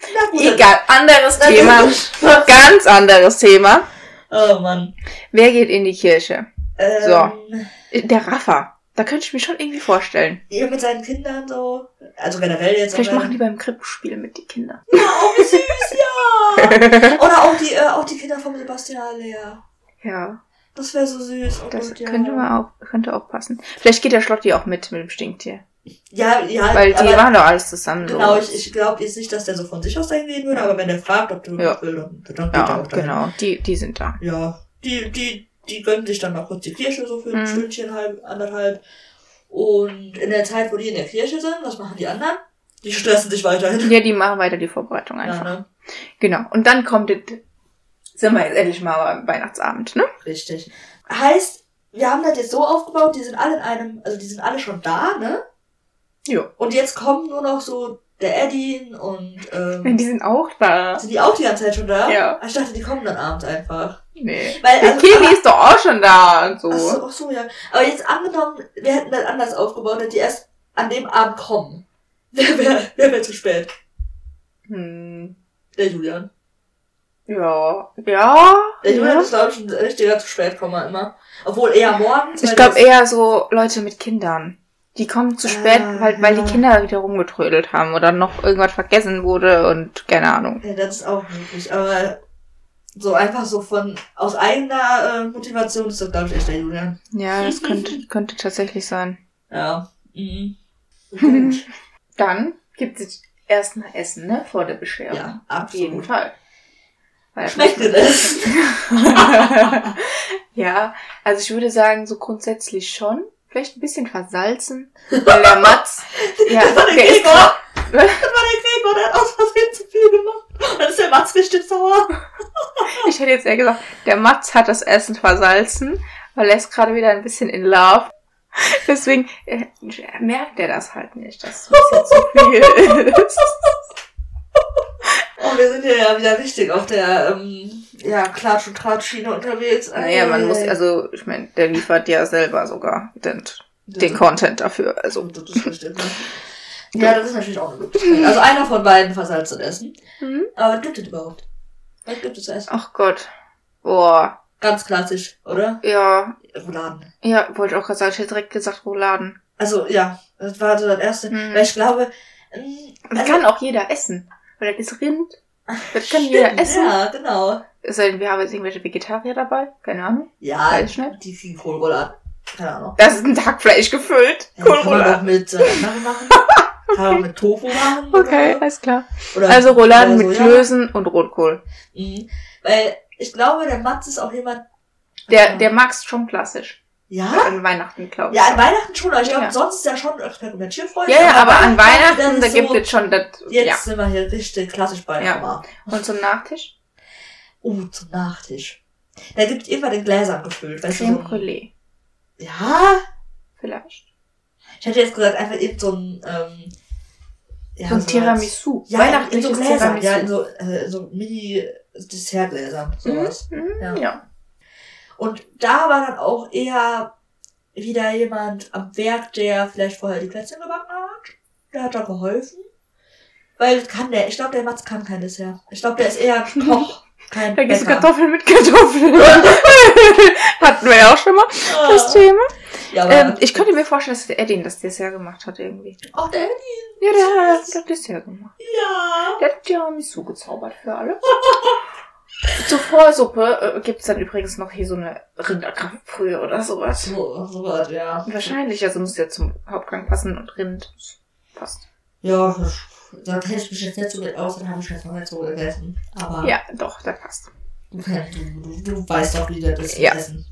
A: Na
B: Egal, anderes
A: dann-
B: Thema. Ganz anderes Thema.
A: Oh Mann.
B: Wer geht in die Kirche?
A: Ähm,
B: Der Raffa. Da könnte ich mir schon irgendwie vorstellen.
A: Ja, mit seinen Kindern so. Also generell jetzt.
B: Vielleicht machen die beim Krippenspiel mit die Kinder.
A: Ja, wie süß, ja. Oder auch die, äh, auch die Kinder von Sebastian Aller.
B: ja,
A: Das wäre so süß. Oh
B: das
A: Gott, ja.
B: könnte man auch, könnte auch passen. Vielleicht geht der Schlotti auch mit, mit dem Stinktier.
A: Ja, ja.
B: Weil die waren doch alles zusammen.
A: Genau,
B: so.
A: ich, ich glaube jetzt nicht, dass der so von sich aus dahin gehen würde, aber wenn der fragt, ob du
B: Ja.
A: will, dann, dann geht er
B: Ja,
A: auch dahin.
B: genau. Die, die sind da.
A: Ja, die, die, die gönnen sich dann mal kurz die Kirche so für ein
B: Mhm.
A: Stündchen, halb, anderthalb. Und in der Zeit, wo die in der Kirche sind, was machen die anderen? Die stressen sich weiterhin.
B: Ja, die machen weiter die Vorbereitung
A: Ja,
B: einfach.
A: ne?
B: Genau. Und dann kommt das, sind wir jetzt endlich mal beim Weihnachtsabend, ne?
A: Richtig. Heißt, wir haben das jetzt so aufgebaut, die sind alle in einem, also die sind alle schon da, ne?
B: Jo.
A: Und jetzt kommen nur noch so der Edin und, ähm,
B: Die sind auch da.
A: sind die auch die ganze Zeit schon da?
B: Ja.
A: Ah, Ich dachte, die kommen dann abends einfach.
B: Nee.
A: Weil,
B: Der
A: also, aber-
B: ist doch auch schon da und so.
A: Ach so, ach so, ja. Aber jetzt angenommen, wir hätten das anders aufgebaut, dass die erst an dem Abend kommen. Wer wäre wer wär zu spät?
B: Hm.
A: Der Julian.
B: Ja. Ja.
A: Der Julian
B: ja.
A: ist, glaube ich, ein richtiger zu spät kommen immer. Obwohl eher morgens.
B: Ich glaube eher so Leute mit Kindern. Die kommen zu spät,
A: Ah,
B: weil, weil die
A: ja.
B: Kinder wieder rumgetrödelt haben oder noch irgendwas vergessen wurde und keine Ahnung.
A: Ja, das ist auch möglich. Aber so einfach so von aus eigener äh, Motivation ist das, glaube ich, echt der Julian.
B: Ja, das könnte, könnte tatsächlich sein.
A: Ja. Mhm.
B: Dann gibt es erstmal Essen, ne? Vor der Bescherung.
A: ja,
B: Auf jeden
A: absolut.
B: Fall. Weil
A: Schmeckt das?
B: ja, also ich würde sagen, so grundsätzlich schon. Vielleicht ein bisschen versalzen. Weil der Matz, ja,
A: Das war der
B: der ist
A: Gregor. Das war der Gregor, der hat aus Versehen zu viel gemacht. Dann ist der Mats richtig sauer.
B: Ich hätte jetzt eher gesagt, der Mats hat das Essen versalzen, weil er ist gerade wieder ein bisschen in Love. Deswegen äh, merkt er das halt nicht, dass es ein bisschen zu viel ist.
A: Wir sind ja wieder richtig auf der, ähm, ja, Klatsch- und Tratschschiene unterwegs.
B: Naja, man muss,
A: Äh,
B: also, ich meine, der liefert ja selber sogar den, den
A: das-
B: Content dafür. Also,
A: Das ist richtig, ne? Ja, das ist natürlich auch eine Möglichkeit. Also einer von beiden versalzen Essen.
B: Mhm.
A: Aber was gibt es überhaupt? Was gibt es zu essen?
B: ach Gott. Boah.
A: Ganz klassisch, oder?
B: Ja,
A: Rouladen.
B: ja, wollte ich auch gerade sagen, ich hätte direkt gesagt Rouladen.
A: Also, ja, das war so das erste.
B: Mhm.
A: Weil ich glaube, ähm,
B: Das
A: also-
B: kann auch jeder essen. Weil das ist Rind. Das kann jeder
A: Stimmt,
B: essen.
A: Ja, genau.
B: Denn, wir haben jetzt irgendwelche Vegetarier dabei. Keine Ahnung.
A: Ja,
B: nicht.
A: die kriegen Kohlrouladen. Keine Ahnung.
B: Das ist ein Hackfleisch gefüllt.
A: Ja, Kann man
B: Kohlrouladen.
A: mit äh, machen. kann man mit Tofu machen.
B: Okay,
A: Oder,
B: alles klar.
A: oder
B: Also Rouladen mit. Klößen und Rotkohl.
A: Mhm. Weil ich glaube, der Matz ist auch jemand.
B: Der, der mag's schon klassisch.
A: Ja?
B: An Weihnachten, glaube ich.
A: Ja, an Weihnachten schon, aber ich glaube,
B: Ja.
A: sonst ist er schon experimentierfreundlich.
B: Ja, ja, aber an
A: das
B: Weihnachten, da gibt
A: so,
B: es schon das,
A: Jetzt
B: ja.
A: sind wir hier richtig klassisch bei
B: Ja.
A: Mama.
B: Und zum Nachtisch?
A: Uh, zum Nachtisch. Da gibt es immer den Gläsern gefüllt. Weißt
B: Creme
A: du, so
B: Brûlée.
A: ja,
B: Vielleicht.
A: ich hätte jetzt gesagt, einfach eben so ein, ähm, ja,
B: so ein
A: als-
B: Tiramisu.
A: Ja, in so
B: Weihnachtliches
A: Gläsern,
B: Tiramisu.
A: ja, in so, äh, so Mini-Dessertgläsern, sowas.
B: Mhm,
A: Ja.
B: ja.
A: Und da war dann auch eher wieder jemand am Werk, der vielleicht vorher die Plätzchen gebacken hat. Der hat da geholfen. Weil kann der, ich glaube, der Mats kann kein Dessert. Ich glaube, der ist eher Koch, kein
B: gibt's
A: Bäcker.
B: Kartoffeln mit Kartoffeln. Hatten wir ja auch schon mal das
A: Ah.
B: Thema.
A: Ja, aber
B: Ähm, ich könnte mir vorstellen, dass der Edin das Dessert gemacht hat irgendwie.
A: auch der
B: Ja, der hat das Dessert gemacht.
A: Ja.
B: Der hat Tiramisu gezaubert für alle. Zur Vorsuppe äh, gibt's dann übrigens noch hier so eine Rinderkraftbrühe oder sowas.
A: So, so was, ja.
B: Wahrscheinlich, also muss ja zum Hauptgang passen und Rind passt.
A: Ja, da kenne ich mich jetzt nicht so mit aus, dann habe ich jetzt noch nicht so gegessen. Aber
B: Ja, doch, das passt.
A: du, kennst, du, du, du weißt doch, wie das ist
B: Ja.
A: Essen.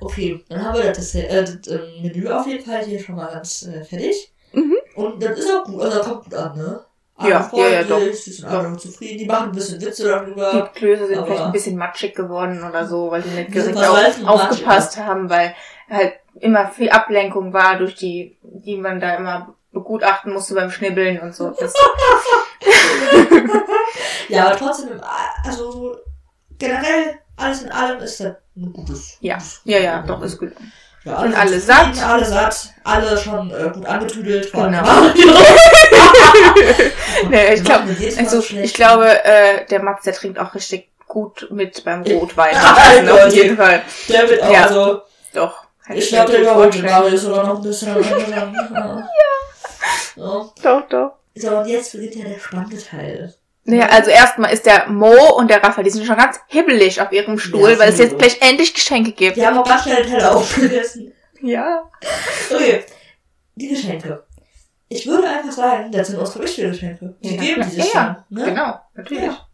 A: Okay, dann haben wir das, äh, das ähm, Menü auf jeden Fall hier schon mal ganz äh, fertig.
B: Mhm.
A: Und das ist auch gut, also das kommt gut an, ne?
B: Ja, ja, ja, doch.
A: Die sind alle zufrieden, die machen ein bisschen Witze darüber.
B: Die Klöße sind vielleicht ein bisschen matschig geworden oder so, weil die nicht direkt auf,
A: und matschig,
B: aufgepasst haben, weil halt immer viel Ablenkung war durch die, die man da immer begutachten musste beim Schnibbeln und so.
A: Ja, aber trotzdem, also so generell, alles in allem ist das ein gutes.
B: ja, ja, ja, doch, ist gut.
A: Ja,
B: sind alle
A: zufrieden,
B: satt.
A: Alle satt, alle schon äh, gut angetüdelt.
B: Genau. Nee, ich
A: Mal
B: also ich glaube, äh, der Mats, der trinkt auch richtig gut mit beim Rotwein.
A: Ja,
B: Also auf
A: Alter.
B: jeden Fall.
A: Der wird auch,
B: Ja.
A: also,
B: Doch.
A: ich glaube, der überholt. Mario sogar noch ein bisschen. ja. ja.
B: Doch, doch.
A: So, und jetzt beginnt ja der spannende Teil.
B: Naja, also erstmal ist der Mo und der Raphael, die sind schon ganz hibbelig auf ihrem Stuhl,
A: Ja,
B: weil es jetzt gleich endlich Geschenke gibt.
A: Wir haben auch ganz schnell Teller aufgegessen.
B: Ja.
A: Okay, die Geschenke. Ich würde einfach sagen, das sind unsere Geschenke. Die
B: Ja,
A: geben die sich
B: Ja,
A: dann. Ne?
B: Genau, natürlich.
A: Ja.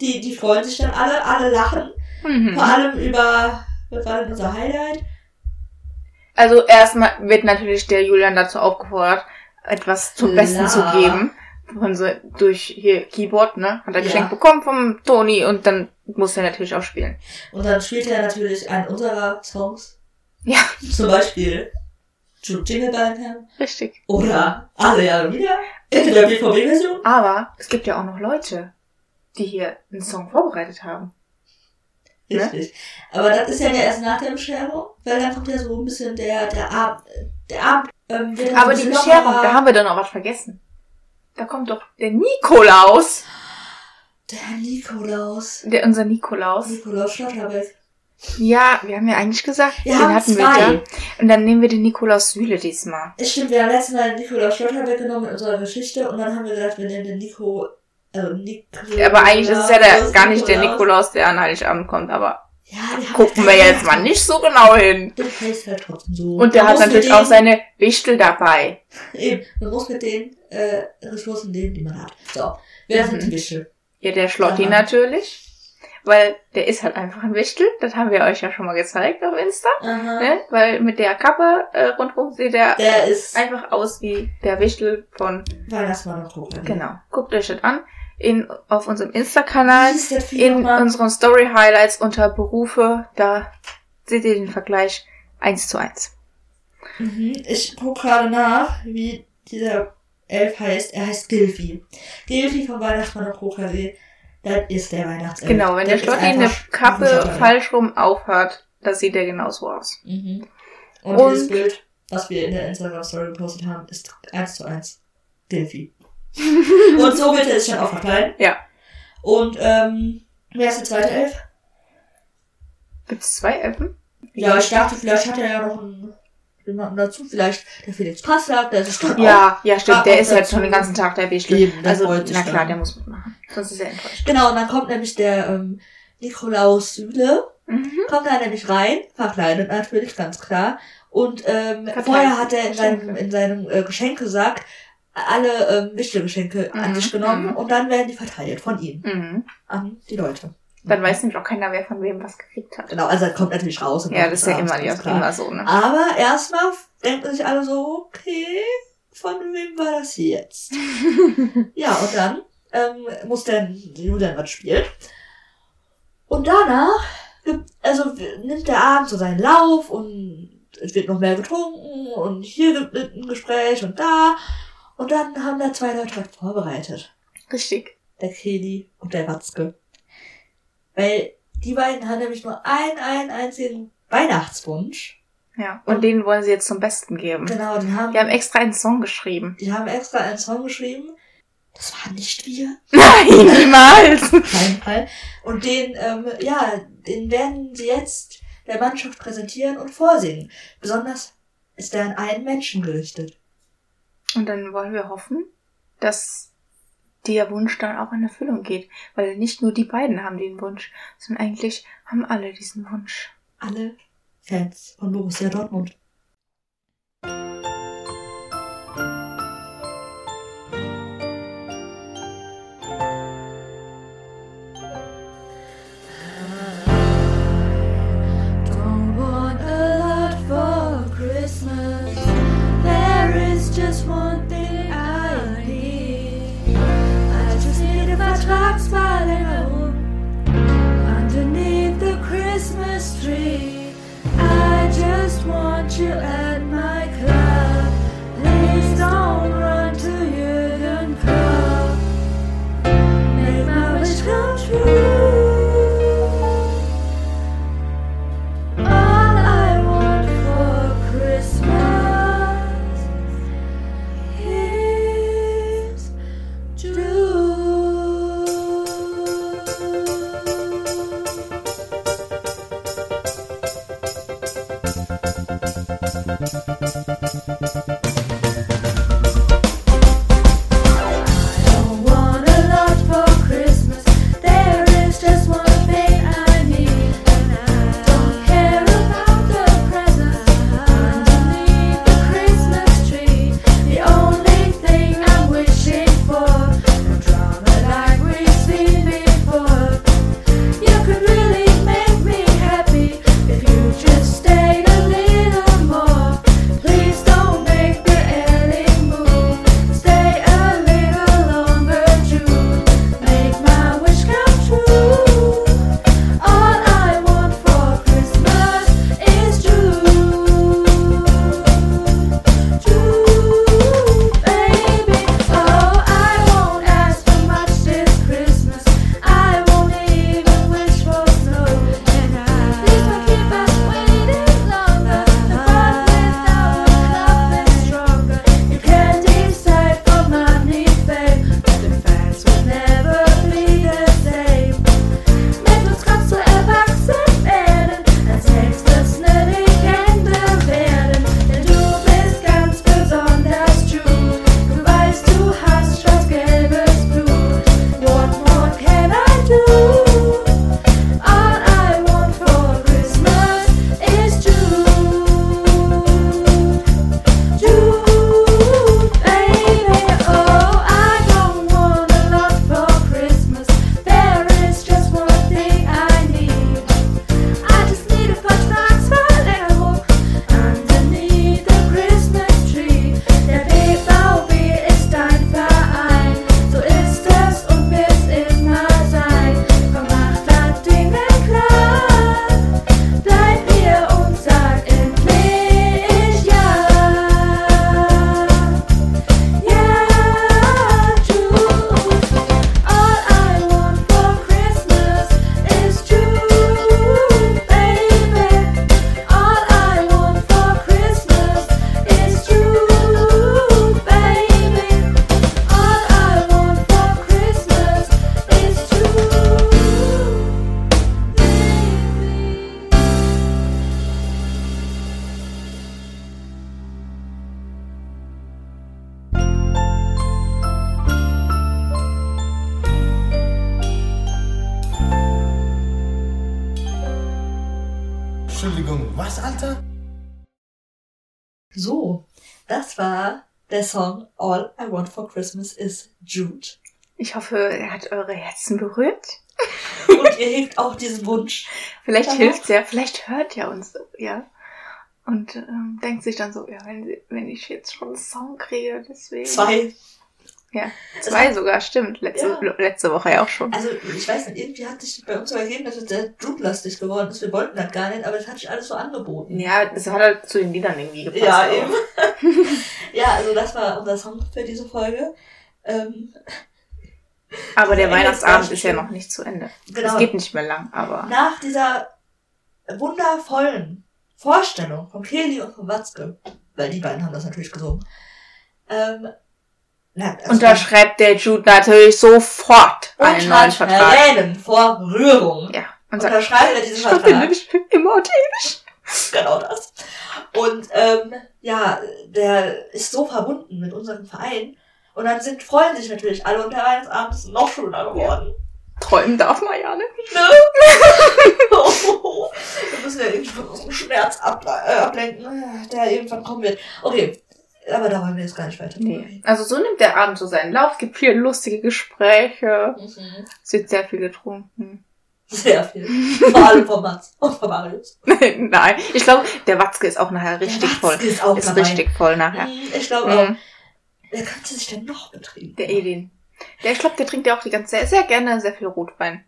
A: Die, die freuen sich dann alle, alle lachen.
B: Mhm.
A: Vor allem über, was war denn unser Highlight?
B: Also erstmal wird natürlich der Julian dazu aufgefordert, etwas zum. Besten zu geben. Von so, durch hier Keyboard, ne? Hat er
A: Ja.
B: geschenkt bekommen vom Toni und dann muss er natürlich auch spielen.
A: Und dann spielt er natürlich einen unserer Songs.
B: Ja.
A: Zum Beispiel Jude Jingle Bellingham
B: Richtig.
A: oder Alle Jahre wieder in der BVB-Version.
B: Aber es gibt ja auch noch Leute, die hier einen Song vorbereitet haben. Ne?
A: Richtig. Aber das ist ja erst nach der Bescherung, weil dann kommt ja so ein bisschen der, der Abend, der Abend, ähm, dann
B: Aber die Bescherung, da haben wir doch noch was vergessen. Da kommt doch der Nikolaus.
A: Der Nikolaus.
B: Der, unser Nikolaus.
A: Nikolaus Schlotterbeck.
B: Ja, wir haben ja eigentlich gesagt,
A: Wir
B: den
A: haben
B: hatten
A: zwei.
B: wir ja. Und dann nehmen wir den Nikolaus Süle diesmal.
A: Es stimmt, wir haben letztes Mal den Nikolaus Schlotterbeck genommen in unserer Geschichte und dann haben wir gedacht, wir nehmen den Nico, äh, Nikolaus.
B: Aber eigentlich ist es ja der, gar nicht der Nikolaus, der an Heiligabend kommt, aber
A: Ja, der hat
B: gucken wir jetzt mal nicht so genau hin.
A: Der heißt halt trotzdem so.
B: Und der
A: Man
B: hat natürlich auch seine Wichtel dabei.
A: Eben, man muss mit den äh, Ressourcen leben, die man hat. So, wer
B: Mhm.
A: sind die Wische?
B: Ja, der Schlotti
A: Aha.
B: natürlich. Weil der ist halt einfach ein Wichtel. Das haben wir euch ja schon mal gezeigt auf Insta.
A: Aha.
B: Ne? Weil mit der Kappe äh, rundherum sieht er
A: Der ist
B: einfach aus wie der Wichtel von.
A: Weihnachtsmann und Hochland.
B: Genau. Guckt euch das an. In, auf unserem Insta-Kanal.
A: Der
B: In unseren Story-Highlights unter Berufe. Da seht ihr den Vergleich eins zu eins.
A: Mhm. Ich guck gerade nach, wie dieser Elf heißt. Er heißt Gilfi. Gilfi vom Weihnachtsmann und Hochland. Das ist der Weihnachtself.
B: Genau, wenn der
A: Das ist
B: Schlotti eine Kappe falsch rum aufhat, das sieht er genauso aus.
A: Mhm. Und,
B: Und-
A: dieses Bild, was wir in der Instagram-Story gepostet haben, ist eins zu eins Delphi. Und so wird er es schon auch verkleiden.
B: Ja.
A: Und, ähm, wer ist der zweite Elf?
B: Gibt es zwei Elfen?
A: Ja, ich dachte, vielleicht hat er ja noch einen, jemanden dazu. Vielleicht der Felix Passlack, der ist schon
B: Ja, ja, stimmt. Der ist halt schon den ganzen Tag der
A: der
B: Also, na klar, der muss mitmachen. Sonst ist er enttäuscht.
A: Genau, und dann kommt nämlich der ähm, Nikolaus Süle,
B: Mhm.
A: kommt da nämlich rein, verkleidet natürlich, ganz klar. Und ähm, vorher hat er in seinem, in seinem äh, Geschenksack alle ähm, an
B: Mhm,
A: sich genommen
B: mhm.
A: und dann werden die verteilt von ihm
B: Mhm.
A: an die Leute.
B: Dann weiß nämlich auch keiner, wer von wem was gekriegt hat.
A: Genau, also er kommt natürlich raus. und
B: Ja, das ist ja immer, ja, immer so, ne?
A: Aber erstmal denken sich alle so, okay, von wem war das jetzt? ja, und dann ähm, muss der Julian was spielen. Und danach, also nimmt der Abend so seinen Lauf und es wird noch mehr getrunken und hier gibt es ein Gespräch und da. Und dann haben da zwei Leute was vorbereitet.
B: Richtig.
A: Der Kelly und der Watzke. Weil die beiden haben nämlich nur einen, einen einzigen Weihnachtswunsch.
B: Ja. Und den wollen sie jetzt zum Besten geben.
A: Genau, die haben
B: Die haben extra einen Song geschrieben.
A: Die haben extra einen Song geschrieben. Das waren nicht wir.
B: Nein, niemals!
A: Kein Fall. Und den, ähm, ja, den werden sie jetzt der Mannschaft präsentieren und vorsingen. Besonders ist er an einen Menschen gerichtet.
B: Und dann wollen wir hoffen, dass der Wunsch dann auch in Erfüllung geht. Weil nicht nur die beiden haben den Wunsch, sondern eigentlich haben alle diesen Wunsch.
A: Alle Fans von Borussia Dortmund. Song All I Want for Christmas is Jude.
B: Ich hoffe, er hat eure Herzen berührt.
A: Und ihr hegt auch diesen Wunsch.
B: Vielleicht
A: Ja.
B: hilft's ja, vielleicht hört er uns, ja. Und ähm, denkt sich dann so, ja, wenn, wenn ich jetzt schon einen Song kriege, deswegen.
A: Zwei.
B: Ja, zwei sogar, stimmt. Letzte,
A: Ja.
B: letzte Woche ja auch schon.
A: Also, ich weiß nicht, irgendwie hat sich bei uns so ergeben, dass es sehr Jude-lastig geworden ist. Wir wollten das gar nicht, aber das hat sich alles so angeboten.
B: Ja, das hat halt zu den Liedern irgendwie gepasst.
A: Ja,
B: auch.
A: eben. ja, also das war unser Song für diese Folge. Ähm,
B: Aber der Weihnachtsabend ist ja noch nicht zu Ende.
A: genau.
B: Es geht nicht mehr lang, aber.
A: Nach dieser wundervollen Vorstellung von Kelly und von Watzke, weil die beiden haben das natürlich gesungen, ähm, na, also
B: Und da schreibt der Jude natürlich sofort einen neuen Vertrag.
A: Tränen vor Rührung.
B: Ja. Und
A: Unterschreibt er diesen
B: ich
A: Vertrag.
B: nämlich immer und ewig.
A: Genau das. Und ähm, ja, der ist so verbunden mit unserem Verein. Und dann sind, freuen sich natürlich alle und der Weihnachtsabend ist noch schöner geworden.
B: Träumen darf man ja nicht.
A: Ne? Wir müssen ja irgendwie von unserem Schmerz äh, ablenken, der irgendwann kommen wird. Okay, aber da wollen wir jetzt gar nicht weiter.
B: Nee. Also so nimmt der Abend so seinen Lauf. Es gibt viele lustige Gespräche.
A: Mhm.
B: Es wird sehr viel getrunken.
A: Sehr viel. Vor allem von Mats und von Marius.
B: Nein, ich glaube, der Watzke ist auch nachher richtig
A: Der
B: voll.
A: Watzke ist auch
B: Ist
A: dabei.
B: richtig voll nachher.
A: Mhm, Ich glaube auch.
B: Mhm.
A: Wer könnte sich denn noch betrieben?
B: Der Edin. Der, ich glaube, der trinkt ja auch die ganze sehr, sehr gerne sehr viel Rotwein.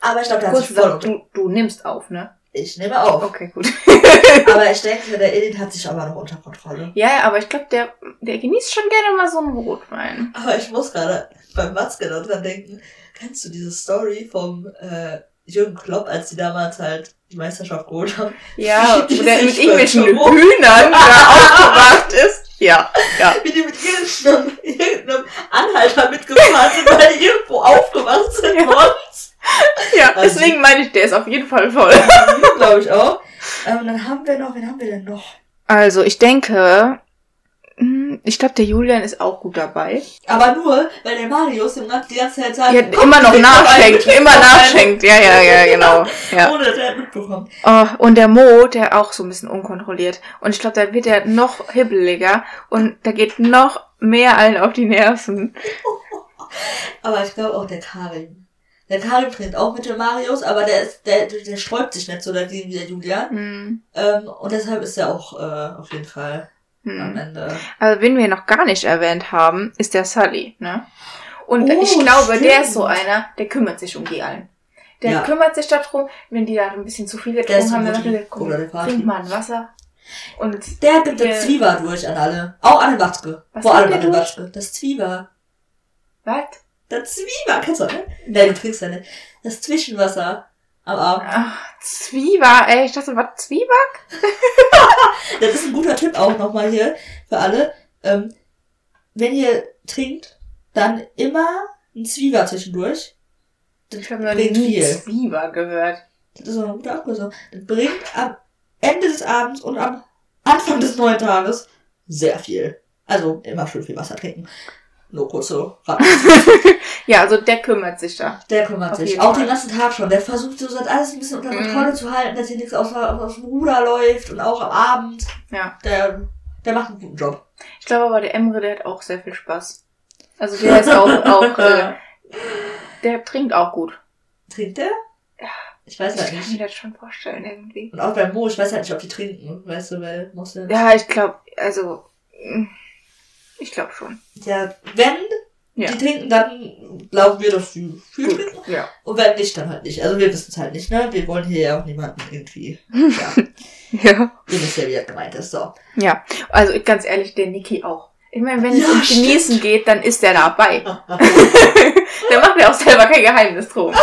A: Aber ich glaube, der hat sich voll
B: du, du nimmst auf, ne?
A: Ich nehme auf.
B: Okay, gut.
A: Aber ich denke, der Edith hat sich aber noch unter Kontrolle.
B: ja, aber ich glaube, der, der genießt schon gerne mal so einen Rotwein.
A: Aber ich muss gerade beim Watzke daran denken, kennst du diese Story vom äh, Jürgen Klopp, als die damals halt die Meisterschaft geholt haben?
B: Ja, wo der mit irgendwelchen Hühnern da aufgewacht ist. Ja, ja.
A: Wie die mit irgendeinem, irgendeinem Anhalter mitgefahren sind, weil die irgendwo aufgewacht sind
B: Ja.
A: morgens.
B: Ja,
A: Also-
B: deswegen meine ich, der ist auf jeden Fall voll.
A: Glaube ich auch. Ähm, dann haben wir noch, wen haben wir denn noch?
B: Also, ich denke, hm, ich glaube, der Julian ist auch gut dabei.
A: Aber nur, weil der Marius Max die ganze Zeit sagt,
B: Ja, immer noch nachschenkt, immer nachschenkt. Ja, ja, ja, genau. Ja.
A: Ohne dass er mitbekommt.
B: Oh, und der Mo, der auch so ein bisschen unkontrolliert. Und ich glaube, da wird er noch hibbeliger und da geht noch mehr allen auf die Nerven.
A: Aber ich glaube auch der Karin. Der Karin trinkt auch mit dem Marius, aber der ist, der, der sträubt sich nicht so dagegen wie der Julian.
B: Hm,
A: Ähm, und deshalb ist er auch äh, auf jeden Fall am
B: hm.
A: Ende.
B: Also, wen wir noch gar nicht erwähnt haben, ist der Sully, ne? Und
A: Oh,
B: ich glaube, der
A: stimmt.
B: ist so einer, der kümmert sich um die allen. Der
A: Ja.
B: kümmert sich darum, wenn die da ein bisschen zu viel
A: Der
B: getrunken haben, dann sagt
A: Mutti.
B: komm,
A: der
B: trink mal ein Wasser. Und
A: Der gibt
B: Der-
A: das Zwieber durch an alle. Auch an den Watzke. Vor allem an
B: der
A: den? Watzke. Das Zwieber.
B: was?
A: Das Zwieber, kennst du, ne? Nein, du trinkst ja nicht. Das Zwischenwasser am Abend.
B: Ach, Zwieber, ey, ich dachte, was, Zwieback?
A: Das ist ein guter Tipp auch nochmal hier für alle. Ähm, wenn ihr trinkt, dann immer ein Zwieber zwischendurch. Das
B: Ich habe noch
A: bringt
B: nie
A: viel.
B: Zwieber gehört.
A: Das ist so eine gute Abkürzung. Das bringt am Ende des Abends und am Anfang des neuen Tages sehr viel. Also immer schön viel Wasser trinken. Ran.
B: Ja, also der kümmert sich da.
A: Der kümmert
B: Auf
A: sich. Auch
B: Fall.
A: den ganzen Tag schon. Der versucht so das alles ein bisschen unter
B: Mhm.
A: Kontrolle zu halten, dass hier nichts aus, aus dem Ruder läuft und auch am Abend.
B: Ja.
A: Der, der macht einen guten Job.
B: Ich glaube aber, der Emre, der hat auch sehr viel Spaß. Also der ist auch, auch äh, der trinkt auch gut.
A: Trinkt der?
B: Ja.
A: Ich weiß
B: Ich
A: halt
B: kann
A: nicht.
B: mir das schon vorstellen irgendwie.
A: Und auch beim Mo, ich weiß halt nicht, ob die trinken. Weißt du, weil muss ja.
B: Ja, ich glaube, also mm, ich glaube schon.
A: Ja, wenn
B: Ja.
A: die trinken, dann glauben wir, dass sie viel trinken.
B: Ja.
A: Und wenn nicht, dann halt nicht. Also wir wissen es halt nicht, ne? Wir wollen hier ja auch niemanden irgendwie. Ja,
B: Ja.
A: ihr wisst ja, wie das gemeint ist. So.
B: Ja. Also ganz ehrlich, der Niki auch. Ich meine, wenn es
A: Ja,
B: um
A: stimmt.
B: Genießen geht, dann ist der dabei. der macht ja auch selber kein Geheimnis drum.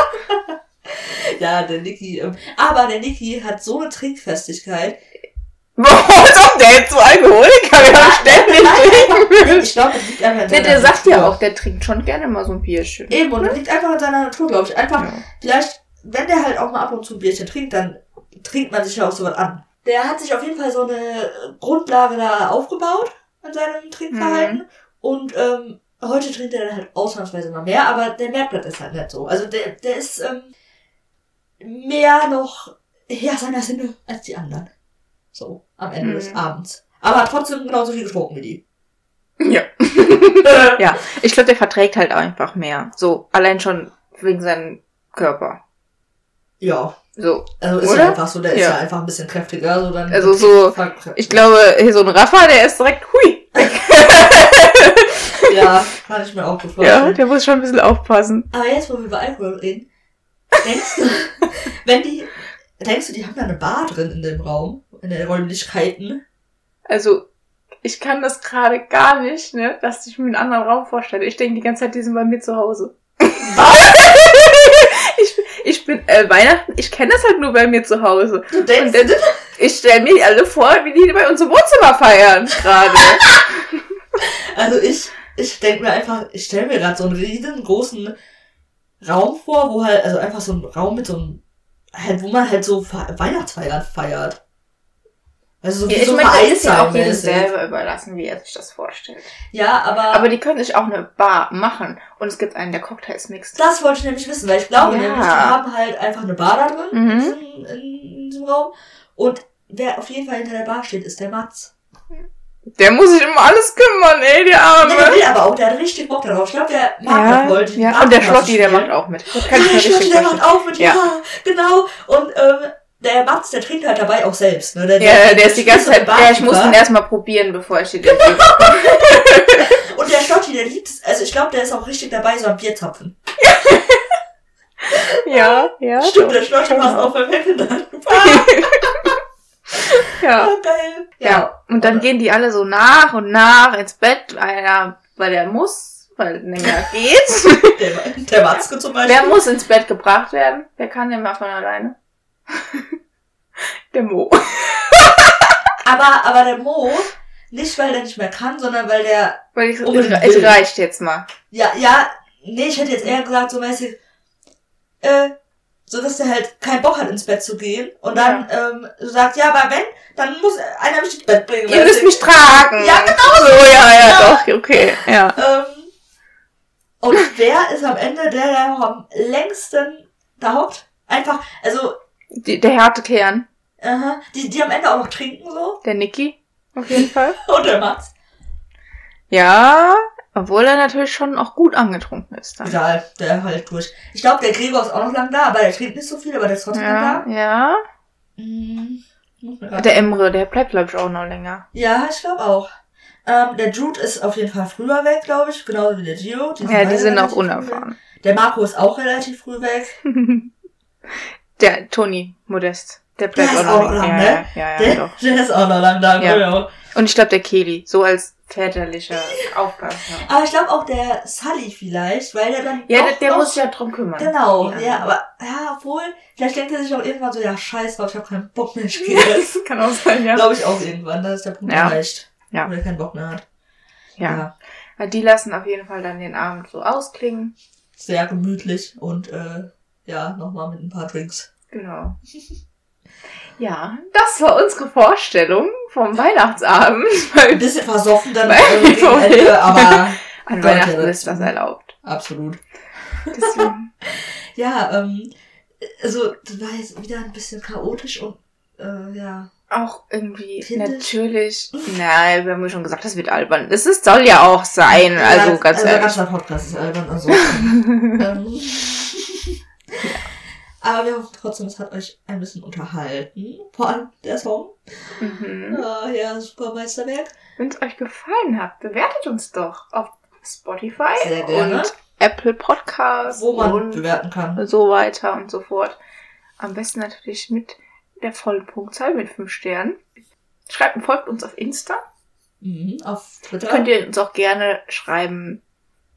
A: ja, der Niki. Ähm, aber der Niki hat so eine Trinkfestigkeit.
B: Boah, als ob der jetzt so Alkoholiker wäre und ständig trinken.
A: Ich glaube, das liegt einfach in
B: Der,
A: seiner
B: der sagt ja auch, der trinkt schon gerne mal so ein Bierchen.
A: Eben, und das liegt einfach in seiner Natur, glaube ich. Einfach,
B: Ja.
A: vielleicht, wenn der halt auch mal ab und zu ein Bierchen trinkt, dann trinkt man sich ja auch sowas an. Der hat sich auf jeden Fall so eine Grundlage da aufgebaut an seinem Trinkverhalten.
B: Mhm.
A: Und ähm, heute trinkt er dann halt ausnahmsweise mal mehr, aber der merkt das ist halt nicht so. Also der, der ist ähm, mehr noch ja, seiner Sinne als die anderen. So, am Ende
B: Mhm.
A: des Abends. Aber hat trotzdem genauso viel getrunken wie die.
B: Ja. ja, ich glaube, der verträgt halt einfach mehr. So, allein schon wegen seinem Körper.
A: Ja,
B: So,
A: also ist
B: Oder?
A: ja einfach so, der ist
B: Ja.
A: ja einfach ein bisschen kräftiger. So dann
B: Also so, ich glaube, hier so ein Raffa, der ist direkt hui.
A: Ja, kann ich mir auch gut
B: Ja, der muss schon ein bisschen aufpassen.
A: Aber jetzt, wo wir über Alkohol reden, denkst du, wenn die, denkst du, die haben da eine Bar drin in dem Raum, in den Räumlichkeiten?
B: Also, ich kann das gerade gar nicht, ne, dass ich mir einen anderen Raum vorstelle. Ich denke die ganze Zeit, die sind bei mir zu Hause. ich, ich bin, äh, Weihnachten, ich kenne das halt nur bei mir zu Hause.
A: Du denkst,
B: Und dann, ich stelle mir die alle vor, wie die bei uns im Wohnzimmer feiern gerade.
A: also ich, ich denke mir einfach, ich stelle mir gerade so einen riesengroßen Raum vor, wo halt, also einfach so ein Raum mit so einem, halt, wo man halt so Fe- Weihnachtsfeiern feiert. Also so
B: Ja, ich
A: so
B: meine, das ist ja auch jedem selber überlassen, wie er sich das vorstellt.
A: Ja, aber,
B: Aber die können sich auch eine Bar machen. Und es gibt einen, der Cocktails mixt.
A: das wollte ich nämlich wissen, weil ich glaube
B: Ja.
A: nämlich, die haben halt einfach eine Bar da drin,
B: Mhm.
A: in, diesem, in diesem Raum. Und wer auf jeden Fall hinter der Bar steht, ist der Mats.
B: Der muss sich um alles kümmern, ey, der Arme.
A: Ja, der will aber auch, der hat richtig Bock darauf. Ich glaube, der mag
B: Ja,
A: die
B: ja. Und der Schlotti, der macht auch mit. Das
A: Ja,
B: kann ich
A: der
B: mir
A: der macht auch mit,
B: Ja.
A: ja, genau. Und ähm, der Mats, der trinkt halt dabei auch selbst. Ne? Der,
B: Ja, der ist die ganze Zeit,
A: der
B: ja, ich muss ihn erstmal probieren, bevor ich den gebe.
A: Und der Schlotti, der liebt es, also ich glaube, der ist auch richtig dabei, so am Bierzapfen.
B: Ja, ja.
A: Stimmt, der Schlotti macht auch beim Händen.
B: Ja.
A: Ah, geil.
B: Ja. Und dann gehen die alle so nach und nach ins Bett. Einer, weil er muss, weil mehr geht.
A: Der, der Matzke zum Beispiel.
B: Wer muss ins Bett gebracht werden? Wer kann denn mal von alleine? Der Mo.
A: Aber, aber der Mo, nicht weil der nicht mehr kann, sondern weil der,
B: Weil ich so, es
A: will.
B: reicht jetzt mal.
A: ja, ja, nee, ich hätte jetzt eher gesagt, so mäßig, äh, so dass der halt keinen Bock hat, ins Bett zu gehen und dann ähm, so sagt, ja, aber wenn, dann muss einer mich ins Bett bringen.
B: Ihr müsst mich tragen.
A: Ja, genau
B: So, ja, ja,
A: Ja.
B: doch, okay, ja.
A: Ähm, und wer ist am Ende der, der am längsten da hockt? Einfach, also,
B: Die, der harte Kern.
A: aha, die, die am Ende auch noch trinken so.
B: Der Niki. Auf jeden Fall.
A: Und der Mats.
B: Ja, obwohl er natürlich schon auch gut angetrunken ist dann.
A: Egal, der halt durch. Ich glaube, der Gregor ist auch noch lang da, aber der trinkt nicht so viel, aber der ist trotzdem
B: Ja,
A: da.
B: ja.
A: Mhm.
B: Der Emre, der bleibt, glaube ich, auch noch länger.
A: Ja, ich glaube auch. Ähm, der Jude ist auf jeden Fall früher weg, glaube ich, genauso wie der Gio.
B: Ja, die sind auch unerfahren.
A: Der Marco ist auch relativ früh weg.
B: Der Toni Modest, der
A: Der
B: bleibt
A: ist
B: auch noch
A: lang,
B: Ja,
A: ne?
B: ja, ja,
A: der, der ist auch noch lang da.
B: Ja.
A: Ja.
B: Und ich glaube, der Keli, so als väterlicher Aufgabe.
A: Aber ich glaube auch der Sully vielleicht, weil der dann.
B: Ja,
A: auch
B: der, der muss sich ja drum kümmern.
A: Genau,
B: Ja.
A: aber ja, obwohl, vielleicht denkt er sich auch irgendwann so, ja, scheiß drauf, ich habe keinen Bock mehr, jetzt.
B: Das kann auch sein, ja.
A: Glaube ich auch irgendwann, dass der Punkt
B: Ja.
A: erreicht.
B: Ja.
A: Wo er keinen Bock mehr hat.
B: Ja. Ja, Die lassen auf jeden Fall dann den Abend so ausklingen.
A: Sehr gemütlich und äh, ja, nochmal mit ein paar Drinks.
B: Genau. Ja, das war unsere Vorstellung vom Weihnachtsabend.
A: Ein bisschen versoffen dann gegen Ende, aber
B: an
A: ja
B: Weihnachten
A: dazu.
B: ist das erlaubt.
A: absolut.
B: Deswegen.
A: Ja, ähm, also das war jetzt wieder ein bisschen chaotisch und äh, ja.
B: auch irgendwie
A: Kindisch?
B: natürlich. Nein, wir haben ja schon gesagt, das wird albern. Das ist, soll ja auch sein. Also
A: Ja,
B: ganz
A: also
B: ehrlich.
A: Der ganze Podcast ist albern, also. ähm, aber wir hoffen trotzdem, es hat euch ein bisschen unterhalten. Vor allem der Song.
B: Mhm.
A: Ah, ja, super Meisterwerk.
B: Wenn es euch gefallen hat, bewertet uns doch auf Spotify und Apple Podcasts
A: Wo man
B: und
A: bewerten kann.
B: so weiter und so fort. Am besten natürlich mit der vollen Punktzahl mit 5 Sternen. Schreibt und folgt uns auf Insta.
A: Mhm, auf Twitter.
B: Könnt ihr uns auch gerne schreiben,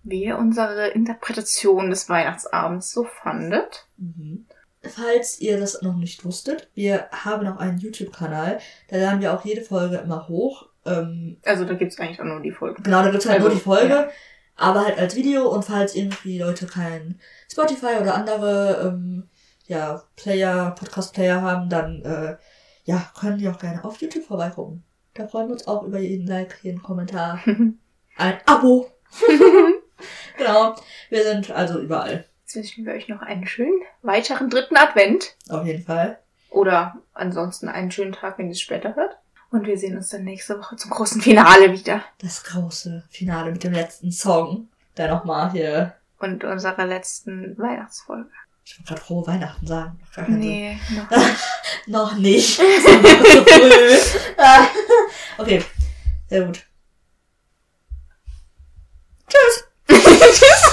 B: wie ihr unsere Interpretation des Weihnachtsabends so fandet.
A: Mhm. Falls ihr das noch nicht wusstet, wir haben noch einen YouTube-Kanal. Da laden wir auch jede Folge immer hoch. Ähm,
B: Also da gibt's eigentlich auch nur die Folge.
A: genau, da gibt's halt
B: Also,
A: nur die Folge, aber halt als Video. Und falls irgendwie Leute kein Spotify oder andere ähm, ja, Player, Podcast-Player haben, dann äh, ja, können die auch gerne auf YouTube vorbeigucken. Da freuen wir uns auch über jeden Like, jeden Kommentar, ein Abo. genau, wir sind also überall.
B: Jetzt wünschen wir euch noch einen schönen weiteren dritten Advent.
A: Auf jeden Fall.
B: Oder ansonsten einen schönen Tag, wenn ihr es später hört. Und wir sehen uns dann nächste Woche zum großen Finale wieder.
A: Das große Finale mit dem letzten Song, der nochmal hier.
B: Und unserer letzten Weihnachtsfolge.
A: Ich wollte gerade frohe Weihnachten sagen. Sinn.
B: Nee, noch
A: nicht. Noch. Ah. okay, sehr gut. Tschüss.
B: just